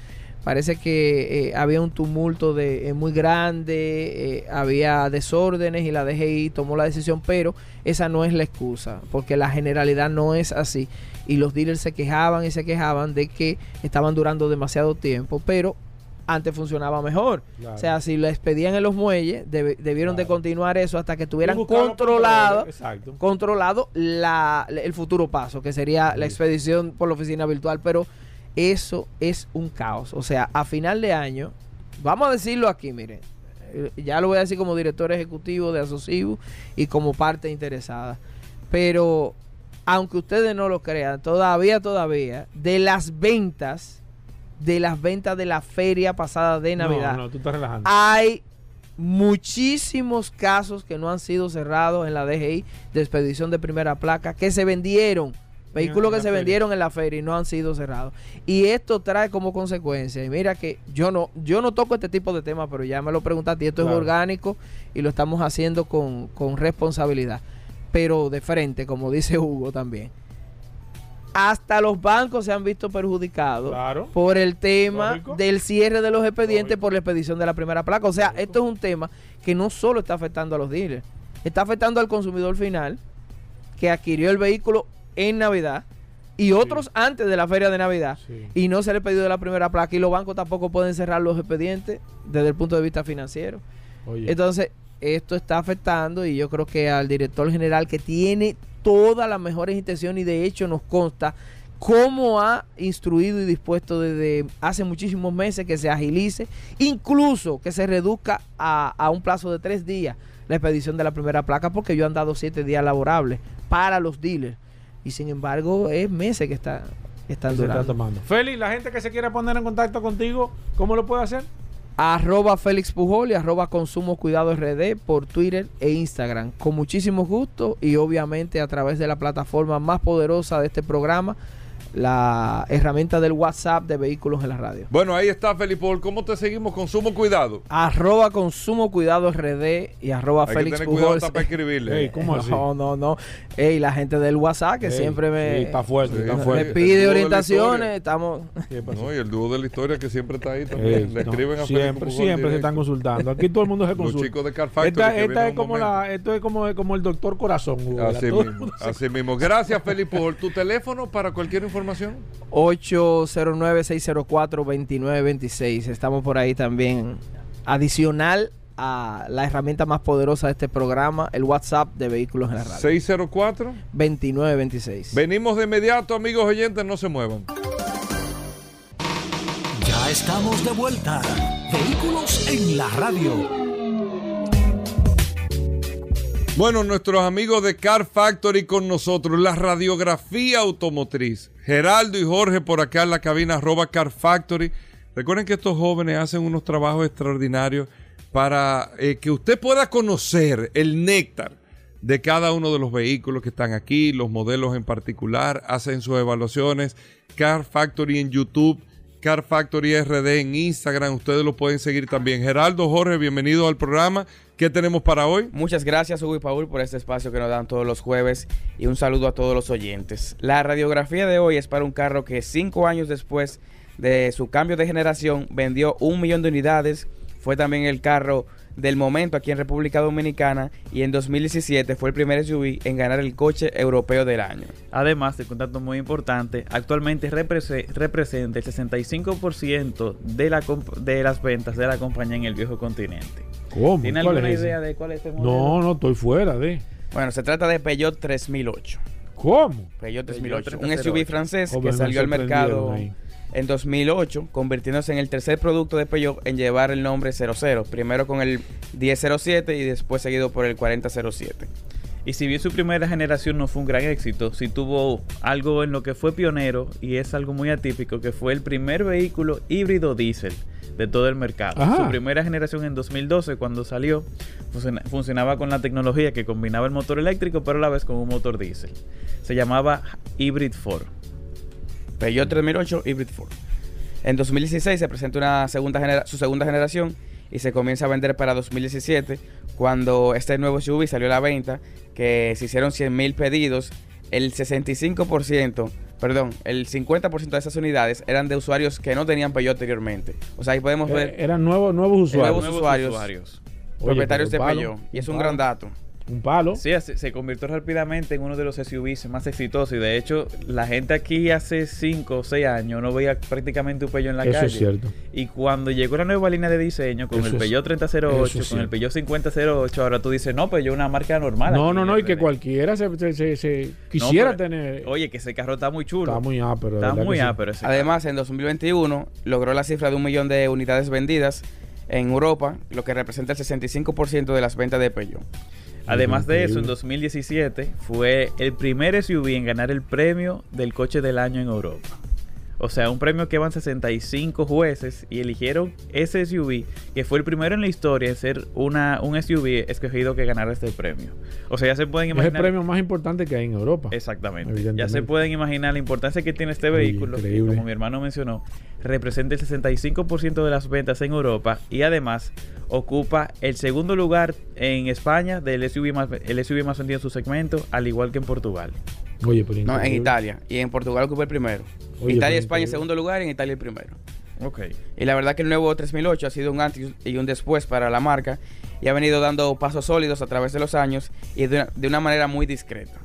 Parece que eh, había un tumulto de, eh, muy grande, eh, había desórdenes y la DGI tomó la decisión, pero esa no es la excusa, porque la generalidad no es así. Y los dealers se quejaban y se quejaban de que estaban durando demasiado tiempo, pero antes funcionaba mejor. O sea, si lo expedían en los muelles, debieron de continuar eso hasta que tuvieran controlado, controlado la, el futuro paso, que sería la expedición por la oficina virtual. Pero eso es un caos. O sea, a final de año, vamos a decirlo aquí, miren, eh, ya lo voy a decir como director ejecutivo de Asocibu y como parte interesada. Pero, aunque ustedes no lo crean, todavía, todavía, de las ventas de las ventas de la feria pasada de Navidad. No, no, tú estás relajando. Hay muchísimos casos que no han sido cerrados en la DGI de expedición de primera placa que se vendieron. Vehículos que se feria. vendieron en la feria y no han sido cerrados. Y esto trae como consecuencia, y mira que yo no, yo no toco este tipo de temas, pero ya me lo preguntaste, y esto Claro. es orgánico y lo estamos haciendo con, con responsabilidad. Pero de frente, como dice Hugo también. Hasta los bancos se han visto perjudicados Claro. por el tema Lógico. del cierre de los expedientes Lógico. por la expedición de la primera placa. O sea, Lógico. esto es un tema que no solo está afectando a los dealers, está afectando al consumidor final que adquirió el vehículo en Navidad y otros antes de la feria de Navidad Sí. y no se le pedido de la primera placa y los bancos tampoco pueden cerrar los expedientes desde el punto de vista financiero. Oye, Entonces, esto está afectando y yo creo que al director general que tiene todas las mejores intenciones y de hecho nos consta cómo ha instruido y dispuesto desde hace muchísimos meses que se agilice, incluso que se reduzca a, a un plazo de tres días la expedición de la primera placa porque yo han dado siete días laborables para los dealers y sin embargo es meses que está, están está durando. tomando. Félix, la gente que se quiera poner en contacto contigo, ¿cómo lo puede hacer? Arroba Félix Pujol y arroba Consumo Cuidado RD por Twitter e Instagram. Con muchísimo gusto y obviamente a través de la plataforma más poderosa de este programa, la herramienta del WhatsApp de Vehículos en la Radio. Bueno, ahí está, Felipe. Paul. ¿Cómo te seguimos? Consumo cuidado. Arroba Consumo Cuidado RD y arroba Hay que Félix tener cuidado para escribirle. Ey, ¿cómo así? No, no, no. Ey, la gente del WhatsApp que Ey, siempre me, sí, está fuerte, Sí. está me fuerte. Pide orientaciones. Estamos... No, y el dúo de la historia que siempre está ahí Ey, también. Le no, escriben a Felipe siempre, Pujol siempre se están consultando. Aquí todo el mundo se Los consulta. chicos de Car Factory Esta, que esta vienen es como momento. la, esto es como, como el doctor corazón. Así mismo, así mismo. Gracias, Felipe. Por tu teléfono para cualquier información. 809-604-2926. Estamos por ahí también. Adicional a la herramienta más poderosa de este programa, el WhatsApp de Vehículos en la Radio. 604. 2926. Venimos de inmediato, amigos oyentes, no se muevan. Ya estamos de vuelta. Vehículos en la radio. Bueno, nuestros amigos de Car Factory con nosotros, la radiografía automotriz. Geraldo y Jorge por acá en la cabina, Car Factory. Recuerden que estos jóvenes hacen unos trabajos extraordinarios para eh, que usted pueda conocer el néctar de cada uno de los vehículos que están aquí, los modelos en particular, hacen sus evaluaciones. Car Factory en YouTube, Car Factory RD en Instagram, ustedes lo pueden seguir también. Geraldo, Jorge, bienvenidos al programa. ¿Qué tenemos para hoy? Muchas gracias, Hugo y Paul, por este espacio que nos dan todos los jueves y un saludo a todos los oyentes. La radiografía de hoy es para un carro que cinco años después de su cambio de generación vendió un millón de unidades. Fue también el carro del momento aquí en República Dominicana y en 2017 fue el primer SUV en ganar el coche europeo del año. Además, de un dato muy importante, actualmente represe- representa el 65% de, la comp- de las ventas de la compañía en el viejo continente. ¿Cómo? ¿Tiene ¿Cuál alguna es ese? idea de cuál es este modelo? No, no, estoy fuera de. Bueno, se trata de Peugeot 3008. ¿Cómo? Peugeot 3008, un 3008. SUV francés Joder, que salió al mercado ahí. En 2008, convirtiéndose en el tercer producto de Peugeot en llevar el nombre 00, primero con el 1007 y después seguido por el 4007. Y si bien su primera generación no fue un gran éxito, sí tuvo algo en lo que fue pionero y es algo muy atípico, que fue el primer vehículo híbrido diésel de todo el mercado. Ajá. Su primera generación en 2012, cuando salió, funciona- funcionaba con la tecnología que combinaba el motor eléctrico, pero a la vez con un motor diésel. Se llamaba Hybrid 4. Peugeot 3008 Hybrid 4. En 2016 se presenta una segunda genera- su segunda generación y se comienza a vender para 2017 cuando este nuevo SUV salió a la venta, que se hicieron 100.000 pedidos, el 65%, perdón, el 50% de esas unidades eran de usuarios que no tenían Peugeot anteriormente. O sea, ahí podemos Eh, ver Eran nuevos, nuevos usuarios. Nuevos usuarios. Oye, propietarios de Peugeot. Y es un palo. gran dato. Un palo. Sí, se, se convirtió rápidamente en uno de los SUVs más exitosos y de hecho la gente aquí hace 5 o 6 años no veía prácticamente un Peugeot en la Eso calle. es cierto. Y cuando llegó la nueva línea de diseño con Eso el Peugeot 3008, eso es con el. Peugeot 5008, ahora tú dices, no, Peugeot es una marca normal. No, no, no, y que RD". cualquiera se, se- se- se quisiera pero- tener. Oye, que ese carro está muy chulo. está muy ápero. Está muy sí. ápero ese Además, en 2021 logró la cifra de un millón de unidades vendidas en Europa, lo que representa el 65% de las ventas de Peugeot. Además de eso, en Increíble. 2017 fue el primer SUV en ganar el premio del coche del año en Europa. O sea, un premio que van 65 jueces y eligieron ese SUV, que fue el primero en la historia en ser una, un SUV escogido que ganara este premio. O sea, ya se pueden Es el imaginar... premio más importante que hay en Europa. Exactamente. Ya se pueden imaginar la importancia que tiene este vehículo, que increíble. como mi hermano mencionó, representa el 65% de las ventas en Europa y además ocupa el segundo lugar en España del SUV más, el SUV más vendido en su segmento, al igual que en Portugal. Oye, pero No, en. Italia. Y en Portugal ocupa el primero. Oye, Italia y España en segundo lugar y en Italia el primero. Ok. Y la verdad que el nuevo 3008 ha sido un antes y un después para la marca y ha venido dando pasos sólidos a través de los años y de una, de una manera muy discreta.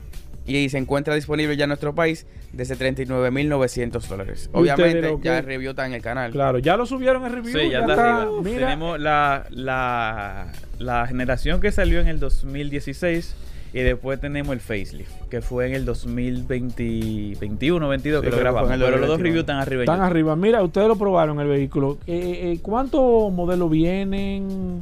Y se encuentra disponible ya en nuestro país desde 39.900 dólares. Obviamente ya el review está en el canal. Claro, ya lo subieron el review. Sí, ya está arriba. Mira, Tenemos la, la, la generación que salió en el 2016 y después tenemos el facelift, que fue en el 2021, 22 Sí, que lo grabamos. Pero los dos 2021. reviews están arriba. están arriba. Mira, ustedes lo probaron el vehículo. Eh, eh, ¿Cuántos modelos vienen?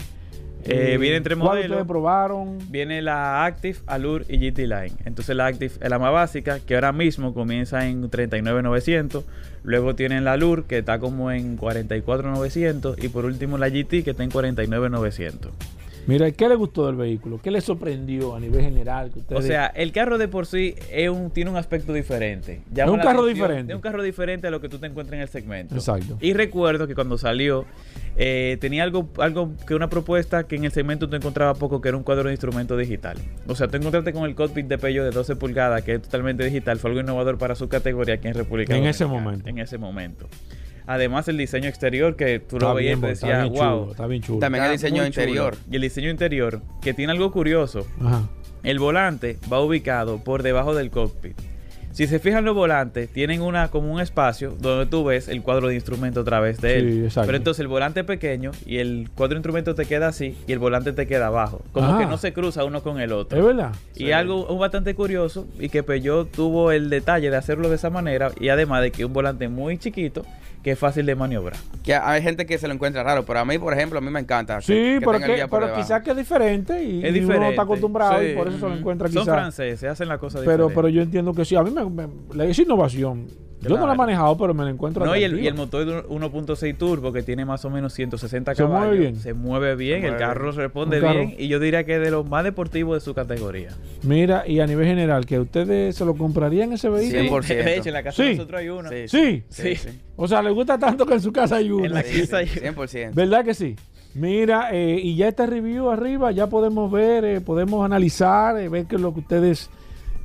Eh, vienen tres ¿cuál modelos. ustedes probaron? Viene la Active, Allure y GT Line. Entonces la Active es la más básica, que ahora mismo comienza en 39.900. Luego tienen la Allure, que está como en 44.900. Y por último la GT, que está en 49.900. Mira, ¿qué le gustó del vehículo? ¿Qué le sorprendió a nivel general? Que O ustedes- sea, el carro de por sí es un, tiene un aspecto diferente. Es un carro diferente. Es un carro diferente a lo que tú te encuentras en el segmento. Exacto. Y recuerdo que cuando salió, eh, tenía algo, algo que una propuesta que en el segmento tú encontrabas poco, que era un cuadro de instrumento digital. O sea, tú encontraste con el cockpit de Peugeot de 12 pulgadas, que es totalmente digital, fue algo innovador para su categoría aquí en República En ese momento. En ese momento. Además, el diseño exterior, que tú está lo veías y te está decías, wow. está bien chulo. También el diseño muy chulo". interior. Y el diseño interior, que tiene algo curioso. Ajá. El volante va ubicado por debajo del cockpit. Si se fijan los volantes, tienen una como un espacio donde tú ves el cuadro de instrumento a través de Sí, él. exacto. Pero entonces el volante es pequeño y el cuadro de instrumento te queda así y el volante te queda abajo. Como que no se cruza uno con el otro. ¿Es verdad? Y algo un bastante curioso y que Peugeot tuvo el detalle de hacerlo de esa manera y además de que un volante muy chiquito que es fácil de maniobrar. Que hay gente que se lo encuentra raro, pero a mí, por ejemplo, a mí me encanta. Sí, que pero, que- pero quizás que es diferente y, Es y uno no diferente. está acostumbrado Sí, y por eso se lo encuentra Son quizás. franceses, hacen la cosa Pero, diferente. pero yo entiendo que sí. A mí me, me- la es innovación. Yo no la he manejado, pero me la encuentro No, y el, y el motor de 1.6 turbo que tiene más o menos 160 ¿Se caballos. mueve bien? Se mueve bien, Se el carro responde Un carro. bien y yo diría que es de los más deportivos de su categoría. Mira, y a nivel general, que ustedes se lo comprarían ese vehículo. 100%. De hecho, en la casa Sí. de nosotros hay uno. Sí, Sí. Sí. sí. O sea, le gusta tanto que en su casa hay uno. En la Sí, casa hay- sí, 100%. ¿Verdad que sí? Mira, eh, y ya este review arriba, ya podemos ver, eh, podemos analizar, eh, ver qué es lo que ustedes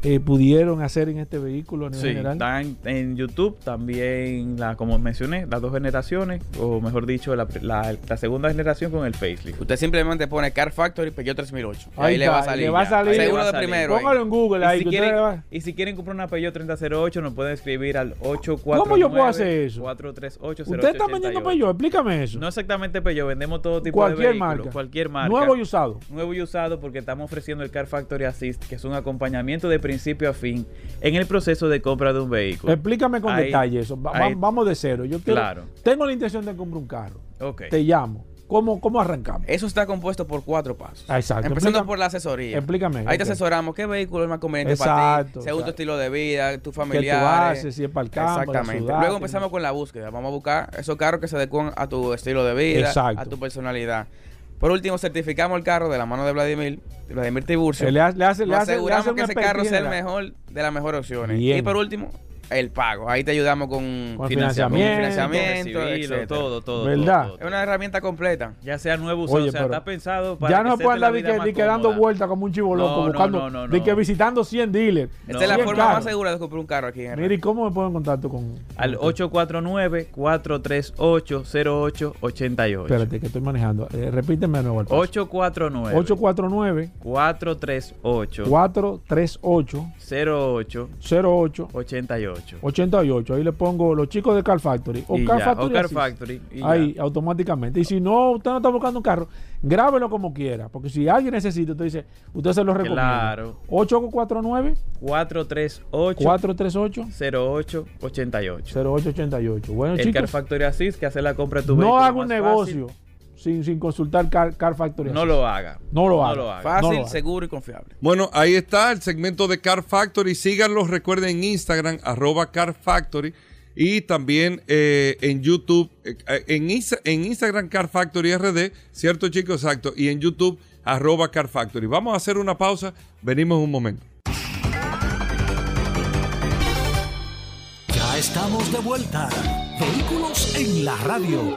eh, pudieron hacer en este vehículo a nivel Sí, general. está en, en YouTube también, la, como mencioné, las dos generaciones, o mejor dicho, la, la- la segunda generación con el facelift. Usted simplemente pone Car Factory Peugeot 3008. Ahí Ahí, le va a salir. le va a salir. Seguro de primero. ahí. Póngalo en Google ahí. Y si, que quieren, va- y si quieren comprar una Peugeot 3008, nos pueden escribir al 849 ¿Cómo yo puedo hacer eso? 438 Usted está vendiendo Peugeot, explícame eso. No exactamente Peugeot, vendemos todo tipo Cualquier de vehículos, marca. cualquier marca. Nuevo y usado. Nuevo y usado porque estamos ofreciendo el Car Factory Assist, que es un acompañamiento de principio a fin en el proceso de compra de un vehículo. Explícame con Ahí- detalle eso. Va- ahí- va- vamos de cero. Yo quiero, Claro. tengo la intención de comprar un carro. Ok. Te llamo. ¿Cómo, cómo arrancamos? Eso está compuesto por cuatro pasos. Ah, exacto. Empezando Explícame- por la asesoría. Explícame, Ahí te asesoramos qué vehículo es más conveniente para ti, según tu exacto. estilo de vida, tu ¿Qué tú familiar. haces? Si es para el campo, Exactamente. ciudad, Luego empezamos con la búsqueda. Vamos a buscar esos carros que se adecuan a tu estilo de vida, Exacto. a tu personalidad. Por último, certificamos el carro de la mano de Vladimir, Vladimir Tiburcio. Eh, Le hace, le hace, le hace- le aseguramos hace que ese carro sea el mejor de las mejores opciones. Bien. Y por último, el pago. Ahí te ayudamos con, Con financiamiento, financiamiento, financiamiento, todo, todo. ¿Verdad? todo, todo. Es una herramienta completa. Ya sea nuevo usado, Oye, o sea, está pensado para Ya que no puede andar vida que, dando vueltas como un chivo loco, No, no, buscando, no, no, de no. que visitando 100 dealers. Esta es la 100 forma carros. más segura de comprar un carro aquí en Mire, ¿y cómo me pongo en contacto con...? Al con- 849-438-0888. Espérate, que estoy manejando. Eh, repíteme de nuevo el paso. 849 849 438 438 08 08 88. 88. Ahí le pongo los chicos de Car Factory. O Y Car ya, Factory. o Car. Factory, y Ahí, ya. automáticamente. Y si no, usted no está buscando un carro, grábelo como quiera. Porque si alguien necesita, usted dice, usted se lo recomienda. Claro. 849 438 438 08 88. 0888. Bueno, El chicos, Car Factory Assist que hace la compra de tu no vehículo haga un negocio fácil. Sin, sin consultar Car, Car Factory. No lo haga. No lo No haga. lo haga. Fácil, No lo haga. seguro y confiable. Bueno, ahí está el segmento de Car Factory. Síganlos, recuerden en Instagram, arroba Car Factory. y también eh, en YouTube, eh, en, Insta- en Instagram Car Factory RD, ¿cierto chicos? Exacto. Y en YouTube arroba Car Factory. Vamos a hacer una pausa, venimos en un momento. Ya estamos de vuelta. Vehículos en la radio.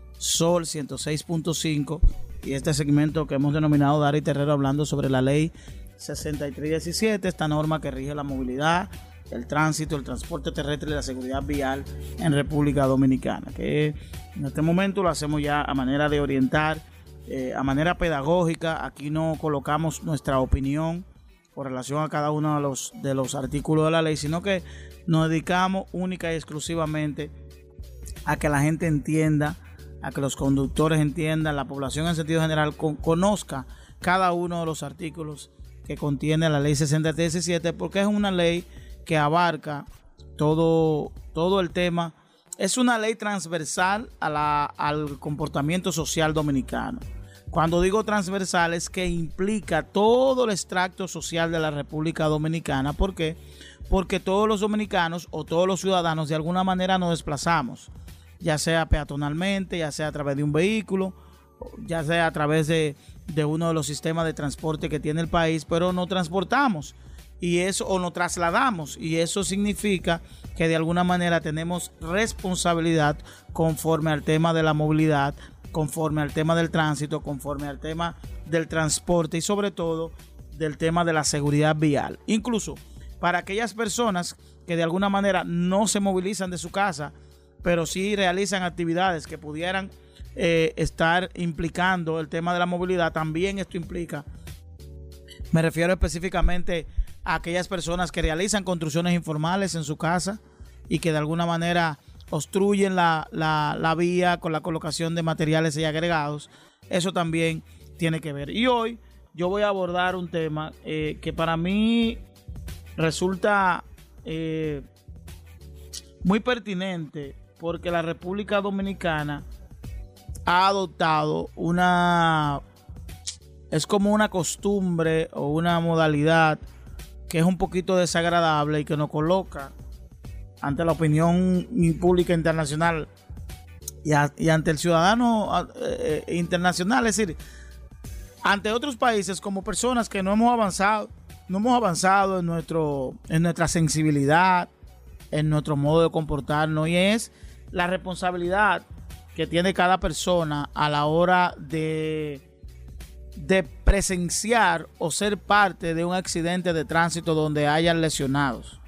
Sol 106.5 y este segmento que hemos denominado Dari Terrero hablando sobre la ley 6317, esta norma que rige la movilidad, el tránsito, el transporte terrestre y la seguridad vial en República Dominicana, que en este momento lo hacemos ya a manera de orientar, eh, a manera pedagógica, aquí no colocamos nuestra opinión con relación a cada uno de los, de los artículos de la ley, sino que nos dedicamos única y exclusivamente a que la gente entienda, a que los conductores entiendan, la población en sentido general con- conozca cada uno de los artículos que contiene la ley 6317, porque es una ley que abarca todo, todo el tema. Es una ley transversal a la- al comportamiento social dominicano. Cuando digo transversal es que implica todo el extracto social de la República Dominicana. ¿Por qué? Porque todos los dominicanos o todos los ciudadanos de alguna manera nos desplazamos, ya sea peatonalmente, ya sea a través de un vehículo, ya sea a través de, uno de los sistemas de transporte que tiene el país, pero no transportamos y eso o nos trasladamos y eso significa que de alguna manera tenemos responsabilidad conforme al tema de la movilidad, conforme al tema del tránsito, conforme al tema del transporte y sobre todo del tema de la seguridad vial. Incluso para aquellas personas que de alguna manera no se movilizan de su casa, pero sí realizan actividades que pudieran eh, estar implicando el tema de la movilidad, también esto implica me refiero específicamente a aquellas personas que realizan construcciones informales en su casa y que de alguna manera obstruyen la, la- vía con la colocación de materiales y agregados. Eso también tiene que ver. Y hoy yo voy a abordar un tema eh, que para mí resulta eh, muy pertinente porque la República Dominicana ha adoptado una es como una costumbre o una modalidad que es un poquito desagradable y que nos coloca ante la opinión pública internacional y, ante el ciudadano eh, internacional, es decir, ante otros países como personas que no hemos avanzado, no hemos avanzado en nuestro en nuestra sensibilidad, en nuestro modo de comportarnos y es la responsabilidad que tiene cada persona a la hora de de presenciar o ser parte de un accidente de tránsito donde hayan lesionados.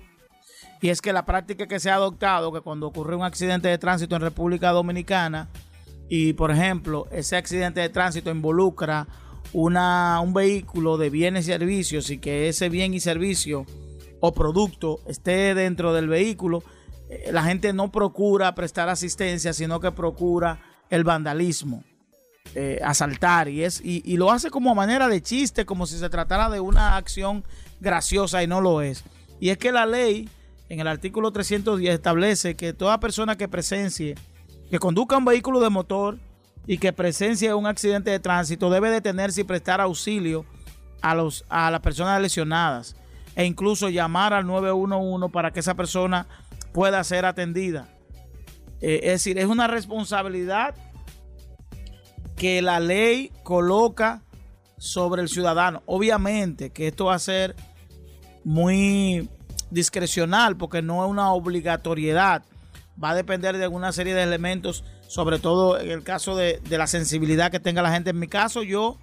Y es que la práctica que se ha adoptado, que cuando ocurre un accidente de tránsito en República Dominicana, y por ejemplo, ese accidente de tránsito involucra una, un vehículo de bienes y servicios y que ese bien y servicio o producto esté dentro del vehículo, eh, la gente no procura prestar asistencia, sino que procura el vandalismo eh, asaltar y es y, lo hace como manera de chiste, como si se tratara de una acción graciosa y no lo es. Y es que la ley en el artículo 310 establece que toda persona que presencie, que conduzca un vehículo de motor y que presencie un accidente de tránsito debe detenerse y prestar auxilio a, los, a las personas lesionadas e incluso llamar al 911 para que esa persona pueda ser atendida. Eh, es decir, es una responsabilidad que la ley coloca sobre el ciudadano. Obviamente que esto va a ser muy discrecional porque no es una obligatoriedad. Va a depender de alguna serie de elementos, sobre todo en el caso de, de la sensibilidad que tenga la gente. En mi caso, yo,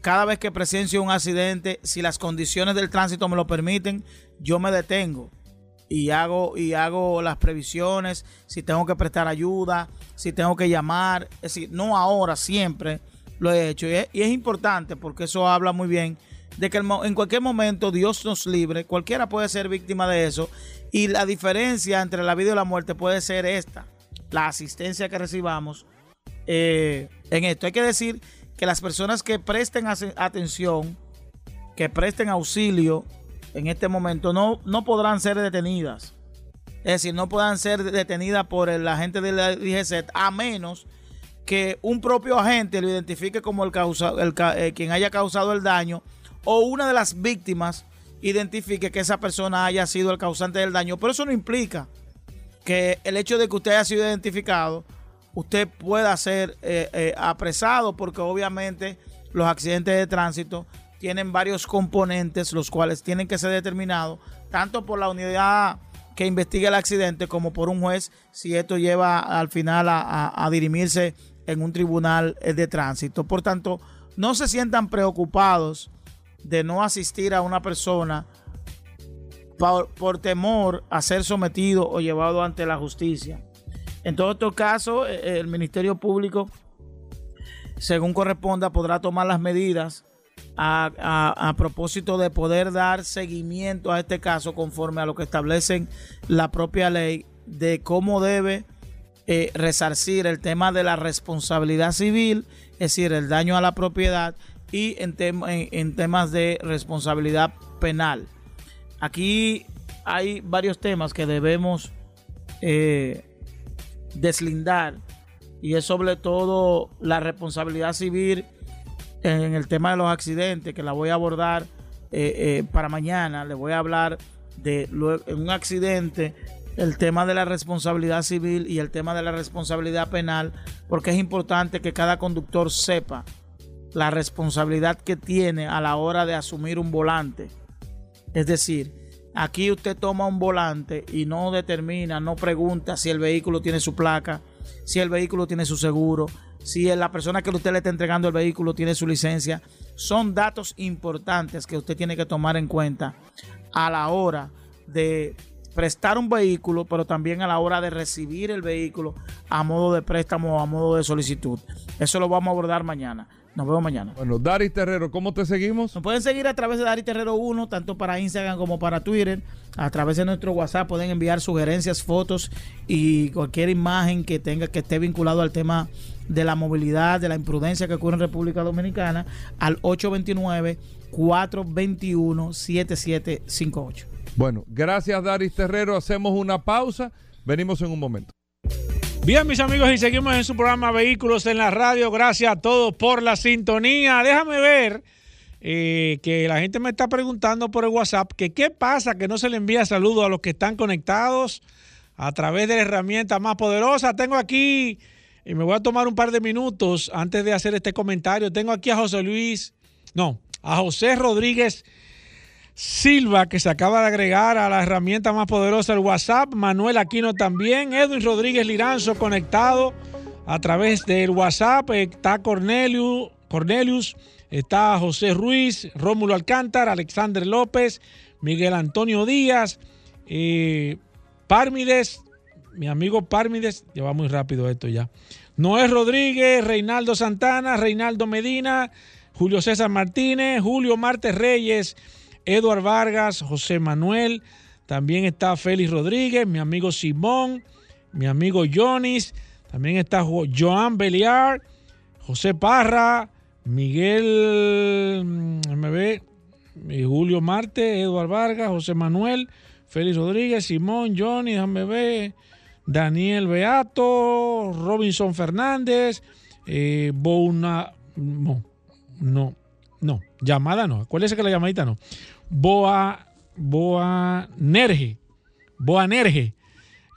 cada vez que presencio un accidente, si las condiciones del tránsito me lo permiten, yo me detengo y hago y hago las previsiones, si tengo que prestar ayuda, si tengo que llamar, es decir, no ahora, siempre lo he hecho. Y es, importante porque eso habla muy bien de que en cualquier momento Dios nos libre, cualquiera puede ser víctima de eso. Y la diferencia entre la vida y la muerte puede ser esta, la asistencia que recibamos eh, en esto. Hay que decir que las personas que presten atención, que presten auxilio en este momento, no, no podrán ser detenidas. Es decir, no podrán ser detenidas por el agente de la a menos que un propio agente lo identifique como el causa, el eh, quien haya causado el daño o una de las víctimas identifique que esa persona haya sido el causante del daño. Pero eso no implica que el hecho de que usted haya sido identificado, usted pueda ser eh, eh, apresado porque obviamente los accidentes de tránsito tienen varios componentes los cuales tienen que ser determinados tanto por la unidad que investiga el accidente como por un juez si esto lleva al final a, a- a dirimirse en un tribunal eh, de tránsito. Por tanto, no se sientan preocupados de no asistir a una persona por, por temor a ser sometido o llevado ante la justicia. En todos estos casos, eh, el Ministerio Público, según corresponda, podrá tomar las medidas a, propósito de poder dar seguimiento a este caso conforme a lo que establecen la propia ley de cómo debe eh, resarcir el tema de la responsabilidad civil, es decir, el daño a la propiedad y en temas de responsabilidad penal. Aquí hay varios temas que debemos eh, deslindar y es sobre todo la responsabilidad civil en el tema de los accidentes que la voy a abordar eh, eh, para mañana. Le voy a hablar de en un accidente el tema de la responsabilidad civil y el tema de la responsabilidad penal porque es importante que cada conductor sepa la responsabilidad que tiene a la hora de asumir un volante. Es decir, aquí usted toma un volante y no determina, no pregunta si el vehículo tiene su placa, si el vehículo tiene su seguro, si la persona que usted le está entregando el vehículo tiene su licencia. Son datos importantes que usted tiene que tomar en cuenta a la hora de prestar un vehículo, pero también a la hora de recibir el vehículo a modo de préstamo o a modo de solicitud. Eso lo vamos a abordar mañana. Nos vemos mañana. Bueno, Dari Terrero, ¿cómo te seguimos? Nos pueden seguir a través de Dari Terrero 1, tanto para Instagram como para Twitter. A través de nuestro WhatsApp pueden enviar sugerencias, fotos y cualquier imagen que tenga que esté vinculado al tema de la movilidad, de la imprudencia que ocurre en República Dominicana al 829-421-7758. Bueno, gracias Daris Terrero. Hacemos una pausa. Venimos en un momento. Bien, mis amigos, y seguimos en su programa Vehículos en la Radio. Gracias a todos por la sintonía. Déjame ver eh, que la gente me está preguntando por el WhatsApp que qué pasa que no se le envía saludos a los que están conectados a través de la herramienta más poderosa. Tengo aquí, y me voy a tomar un par de minutos antes de hacer este comentario. Tengo aquí a José Luis, no, a José Rodríguez Silva, que se acaba de agregar a la herramienta más poderosa del WhatsApp. Manuel Aquino también. Edwin Rodríguez Liranzo conectado a través del WhatsApp. Está Cornelius, Cornelius está José Ruiz, Rómulo Alcántara, Alexander López, Miguel Antonio Díaz, eh, Pármides, mi amigo Pármides, lleva muy rápido esto ya. Noé Rodríguez, Reinaldo Santana, Reinaldo Medina, Julio César Martínez, Julio Martes Reyes, Eduard Vargas, José Manuel, también está Félix Rodríguez, mi amigo Simón, mi amigo Jonis, también está Jo- Joan Beliar, José Parra, Miguel mm, MB, eh, Julio Marte, Eduard Vargas, José Manuel, Félix Rodríguez, Simón, Johnny, déjame ver, Daniel Beato, Robinson Fernández, eh, Bouna, no, no, no, llamada no, acuérdese que la llamadita no. Boa, Boa Nerge, Boa Nerge.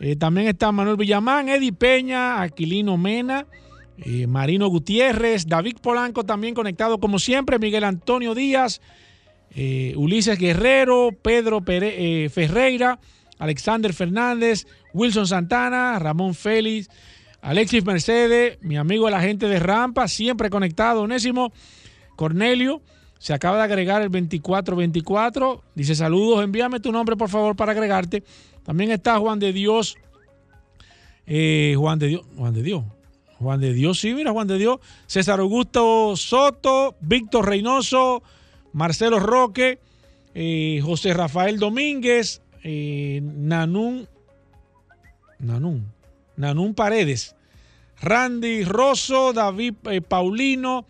Eh, también está Manuel Villamán, Eddie Peña, Aquilino Mena, eh, Marino Gutiérrez, David Polanco también conectado como siempre, Miguel Antonio Díaz, eh, Ulises Guerrero, Pedro Ferreira, Alexander Fernández, Wilson Santana, Ramón Félix, Alexis Mercedes, mi amigo el agente de Rampa, siempre conectado, Onésimo, Cornelio, se acaba de agregar el 2424, dice saludos, envíame tu nombre por favor para agregarte. También está Juan de Dios, eh, Juan de Dios, Juan de Dios, Juan de Dios, sí, mira, Juan de Dios. César Augusto Soto, Víctor Reynoso, Marcelo Roque, eh, José Rafael Domínguez, eh, Nanún, Nanún, Paredes, Randy Rosso, David eh, Paulino,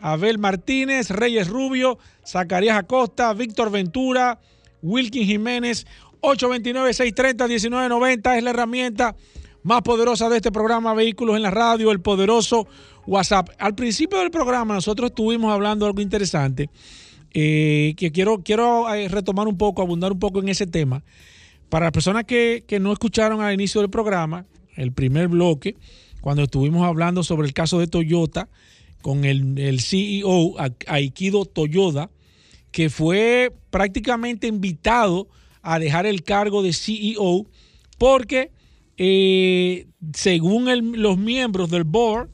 Abel Martínez, Reyes Rubio, Zacarías Acosta, Víctor Ventura, Wilkin Jiménez, 829-630-1990 es la herramienta más poderosa de este programa Vehículos en la Radio, el poderoso WhatsApp. Al principio del programa nosotros estuvimos hablando de algo interesante eh, que quiero, quiero eh, retomar un poco, abundar un poco en ese tema. Para las personas que, que no escucharon al inicio del programa, el primer bloque, cuando estuvimos hablando sobre el caso de Toyota con el, el CEO Aikido Toyoda, que fue prácticamente invitado a dejar el cargo de CEO porque eh, según los miembros del board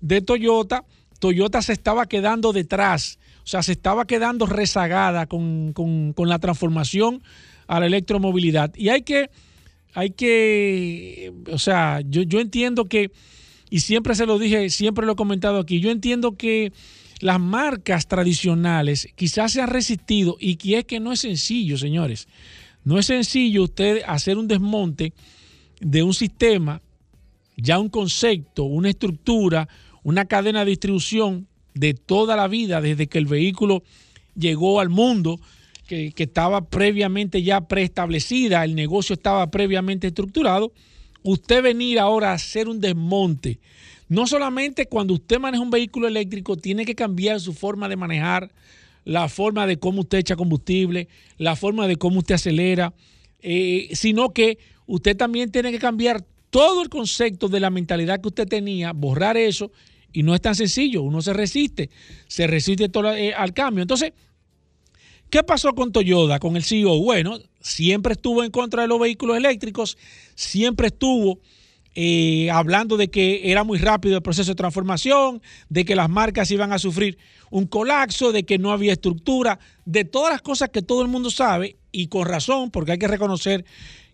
de Toyota, Toyota se estaba quedando detrás, o sea, se estaba quedando rezagada con, con- con la transformación a la electromovilidad. Y hay que, hay que, o sea, yo, yo entiendo que, y siempre se lo dije, siempre lo he comentado aquí, yo entiendo que las marcas tradicionales quizás se han resistido y que es que no es sencillo, señores. No es sencillo usted hacer un desmonte de un sistema, ya un concepto, una estructura, una cadena de distribución de toda la vida, desde que el vehículo llegó al mundo, que, que estaba previamente ya preestablecida, el negocio estaba previamente estructurado, usted venir ahora a hacer un desmonte. No solamente cuando usted maneja un vehículo eléctrico, tiene que cambiar su forma de manejar, la forma de cómo usted echa combustible, la forma de cómo usted acelera, eh, sino que usted también tiene que cambiar todo el concepto de la mentalidad que usted tenía, borrar eso, y no es tan sencillo, uno se resiste, se resiste eh, al cambio. Entonces, ¿Qué pasó con Toyota, con el CEO? Bueno, siempre estuvo en contra de los vehículos eléctricos, siempre estuvo eh, hablando de que era muy rápido el proceso de transformación, de que las marcas iban a sufrir un colapso, de que no había estructura, de todas las cosas que todo el mundo sabe y con razón, porque hay que reconocer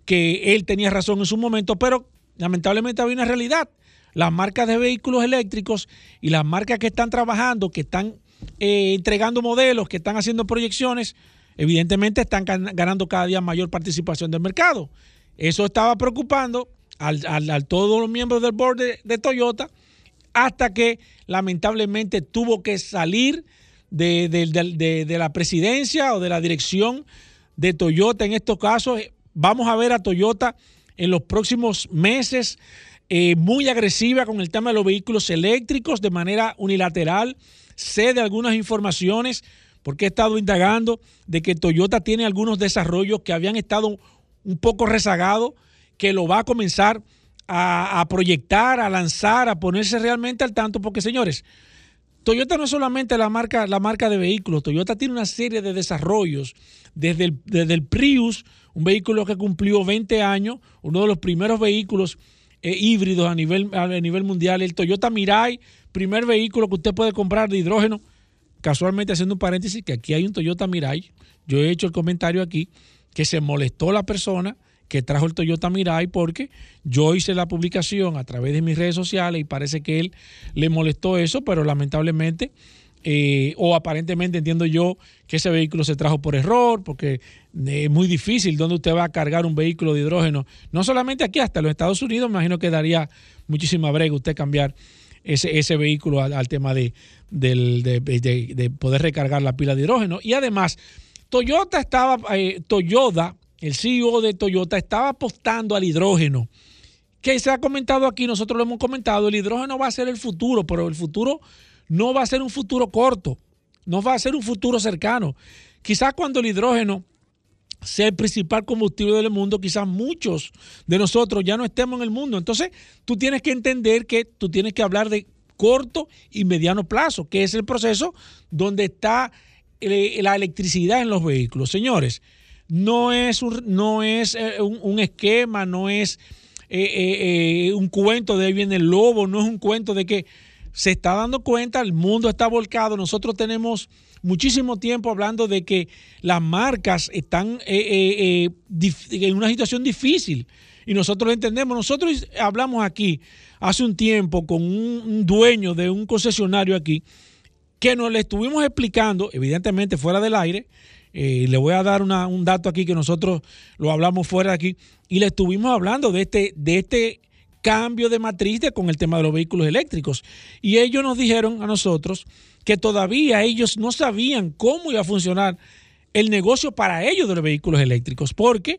que él tenía razón en su momento, pero lamentablemente había una realidad. Las marcas de vehículos eléctricos y las marcas que están trabajando, que están eh, entregando modelos, que están haciendo proyecciones, evidentemente están gan- ganando cada día mayor participación del mercado. Eso estaba preocupando al, al- al todos los miembros del board de, Toyota hasta que lamentablemente tuvo que salir de- de- de la presidencia o de la dirección de Toyota en estos casos. Vamos a ver a Toyota en los próximos meses eh, muy agresiva con el tema de los vehículos eléctricos de manera unilateral. Sé de algunas informaciones, porque he estado indagando, de que Toyota tiene algunos desarrollos que habían estado un poco rezagados, que lo va a comenzar a, proyectar, a lanzar, a ponerse realmente al tanto, porque señores, Toyota no es solamente la marca, la marca de vehículos, Toyota tiene una serie de desarrollos, desde desde el Prius, un vehículo que cumplió 20 años, uno de los primeros vehículos eh, híbridos a nivel, a nivel mundial, el Toyota Mirai, primer vehículo que usted puede comprar de hidrógeno, casualmente haciendo un paréntesis, que aquí hay un Toyota Mirai, yo he hecho el comentario aquí, que se molestó la persona que trajo el Toyota Mirai porque yo hice la publicación a través de mis redes sociales y parece que él le molestó eso, pero lamentablemente eh, o aparentemente entiendo yo que ese vehículo se trajo por error, porque es muy difícil donde usted va a cargar un vehículo de hidrógeno, no solamente aquí, hasta los Estados Unidos, me imagino que daría muchísima brega usted cambiar ese, ese vehículo al, tema de, del- de- de- de poder recargar la pila de hidrógeno. Y además, Toyota estaba, eh, Toyota, el CEO de Toyota, estaba apostando al hidrógeno que se ha comentado aquí, nosotros lo hemos comentado, el hidrógeno va a ser el futuro, pero el futuro no va a ser un futuro corto, no va a ser un futuro cercano. Quizás cuando el hidrógeno sea el principal combustible del mundo, quizás muchos de nosotros ya no estemos en el mundo. Entonces, tú tienes que entender que tú tienes que hablar de corto y mediano plazo, que es el proceso donde está eh, la electricidad en los vehículos. Señores, no es un, no es, eh, un, esquema, no es eh, un cuento de ahí viene el lobo, no es un cuento de que se está dando cuenta, el mundo está volcado, nosotros tenemos muchísimo tiempo hablando de que las marcas están eh, eh, eh, en una situación difícil. y nosotros lo entendemos. Nosotros hablamos aquí hace un tiempo con un, dueño de un concesionario aquí que nos le estuvimos explicando, evidentemente fuera del aire, le voy a dar un dato aquí que nosotros lo hablamos fuera de aquí, y le estuvimos hablando de este, de este cambio de matriz de- con el tema de los vehículos eléctricos. Y ellos nos dijeron a nosotros que todavía ellos no sabían cómo iba a funcionar el negocio para ellos de los vehículos eléctricos, porque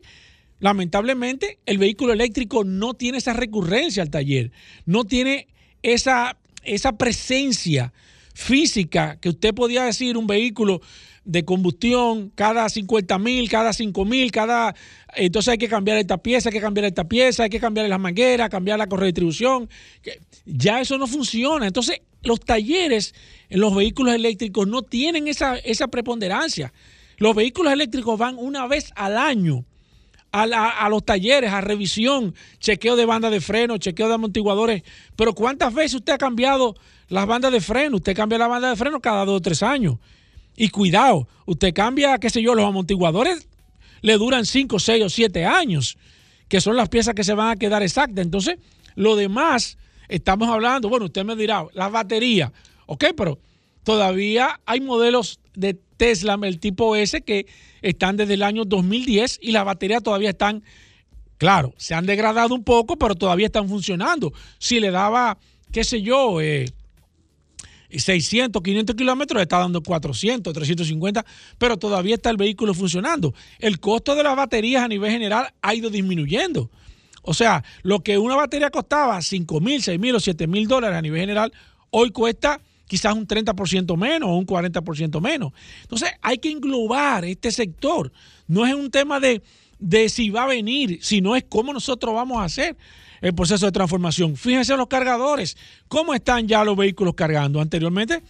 lamentablemente el vehículo eléctrico no tiene esa recurrencia al taller, no tiene esa, esa presencia física que usted podía decir un vehículo de combustión cada 50 mil, cada 5 mil, cada... Entonces hay que cambiar esta pieza, hay que cambiar esta pieza, hay que cambiar las mangueras, cambiar la correa de distribución. que Ya eso no funciona. Entonces los talleres en los vehículos eléctricos no tienen esa, esa preponderancia. Los vehículos eléctricos van una vez al año a, a los talleres, a revisión, chequeo de banda de freno, chequeo de amortiguadores. Pero ¿cuántas veces usted ha cambiado las bandas de freno? Usted cambia la banda de freno cada dos o tres años. Y cuidado, usted cambia, qué sé yo, los amortiguadores le duran cinco, seis o siete años, que son las piezas que se van a quedar exactas. Entonces, lo demás, estamos hablando, bueno, usted me dirá, las baterías, ok, pero todavía hay modelos de Tesla, el tipo S, que están desde el año 2010 y las baterías todavía están, claro, se han degradado un poco, pero todavía están funcionando. Si le daba, qué sé yo, eh, 600, 500 kilómetros, está dando 400, 350, pero todavía está el vehículo funcionando. El costo de las baterías a nivel general ha ido disminuyendo. O sea, lo que una batería costaba 5 mil, 6 mil o 7 mil dólares a nivel general, hoy cuesta quizás un 30% menos o un 40% menos. Entonces hay que englobar este sector. No es un tema de, de si va a venir, sino es cómo nosotros vamos a hacer el proceso de transformación. Fíjense los cargadores, cómo están ya los vehículos cargando. Anteriormente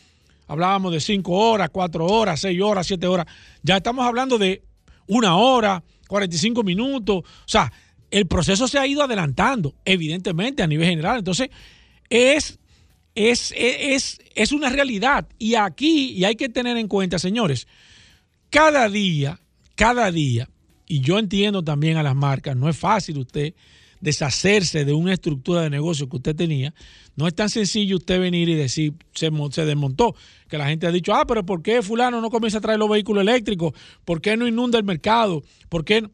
hablábamos de 5 horas, 4 horas, 6 horas, 7 horas. Ya estamos hablando de una hora, 45 minutos. O sea, el proceso se ha ido adelantando, evidentemente, a nivel general. Entonces, es, es, es, es una realidad. Y aquí, y hay que tener en cuenta, señores, cada día, cada día, y yo entiendo también a las marcas, no es fácil usted deshacerse de una estructura de negocio que usted tenía. No es tan sencillo usted venir y decir, se, se desmontó, que la gente ha dicho, ah, pero ¿por qué fulano no comienza a traer los vehículos eléctricos? ¿Por qué no inunda el mercado? ¿Por qué?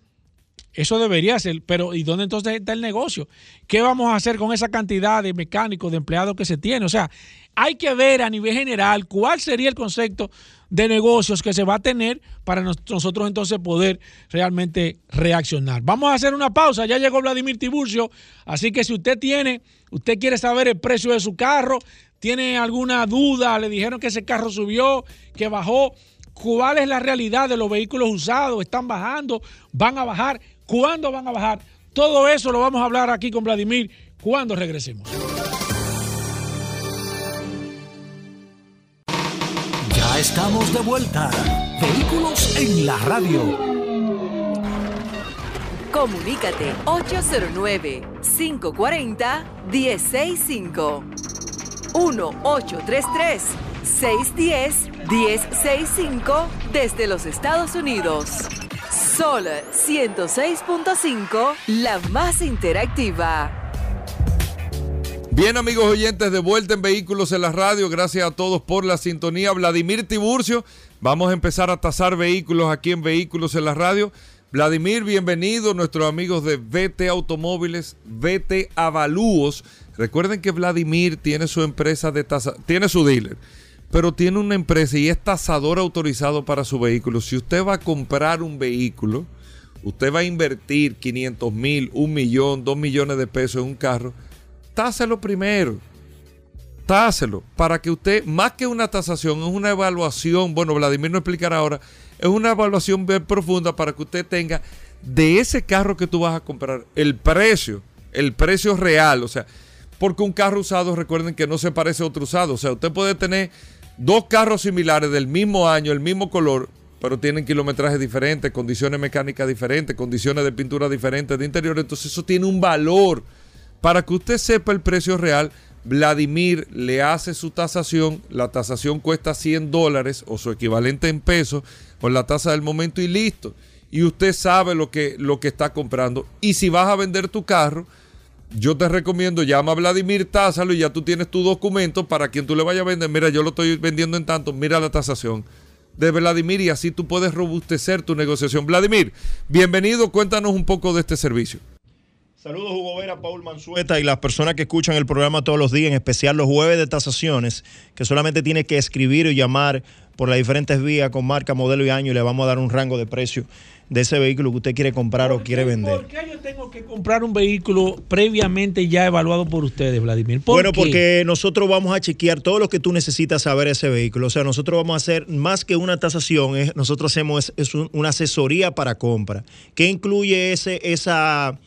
Eso debería ser, pero ¿y dónde entonces está el negocio? ¿Qué vamos a hacer con esa cantidad de mecánicos, de empleados que se tiene? O sea, hay que ver a nivel general cuál sería el concepto de negocios que se va a tener para nos- nosotros entonces poder realmente reaccionar. Vamos a hacer una pausa, ya llegó Vladimir Tiburcio, así que si usted tiene, usted quiere saber el precio de su carro, tiene alguna duda, le dijeron que ese carro subió, que bajó, cuál es la realidad de los vehículos usados, están bajando, van a bajar, cuándo van a bajar. Todo eso lo vamos a hablar aquí con Vladimir cuando regresemos. Estamos de vuelta. Vehículos en la radio. Comunícate 809-540-1065. 1-833-610-1065 desde los Estados Unidos. Sol 106.5, la más interactiva. Bien, amigos oyentes, de vuelta en Vehículos en la Radio. Gracias a todos por la sintonía. Vladimir Tiburcio, vamos a empezar a tasar vehículos aquí en Vehículos en la Radio. Vladimir, bienvenido, nuestros amigos de VT Automóviles, VT Avalúos. Recuerden que Vladimir tiene su empresa de tasa, tiene su dealer, pero tiene una empresa y es tasador autorizado para su vehículo. Si usted va a comprar un vehículo, usted va a invertir 500 mil, un millón, dos millones de pesos en un carro, táselo primero. Táselo para que usted, más que una tasación, es una evaluación. Bueno, Vladimir no explicará ahora. Es una evaluación bien profunda para que usted tenga de ese carro que tú vas a comprar el precio, el precio real. O sea, porque un carro usado, recuerden que no se parece a otro usado. O sea, usted puede tener dos carros similares del mismo año, el mismo color, pero tienen kilometrajes diferentes, condiciones mecánicas diferentes, condiciones de pintura diferentes, de interior. Entonces, eso tiene un valor. Para que usted sepa el precio real, Vladimir le hace su tasación. La tasación cuesta 100 dólares o su equivalente en pesos con la tasa del momento y listo. y usted sabe lo que, lo que está comprando. Y si vas a vender tu carro, yo te recomiendo, llama a Vladimir, tásalo y ya tú tienes tu documento para quien tú le vayas a vender. Mira, yo lo estoy vendiendo en tanto, mira la tasación de Vladimir y así tú puedes robustecer tu negociación. Vladimir, bienvenido, cuéntanos un poco de este servicio. Saludos Hugo Vera, Paul Mansueta y las personas que escuchan el programa todos los días, en especial los jueves de tasaciones, que solamente tiene que escribir o llamar por las diferentes vías con marca, modelo y año y le vamos a dar un rango de precio de ese vehículo que usted quiere comprar o quiere vender. ¿Por qué yo tengo que comprar un vehículo previamente ya evaluado por ustedes, Vladimir? ¿Por bueno, qué? porque nosotros vamos a chequear todo lo que tú necesitas saber de ese vehículo. O sea, nosotros vamos a hacer más que una tasación, nosotros hacemos es, es un- una asesoría para compra. ¿Qué incluye ese, esa,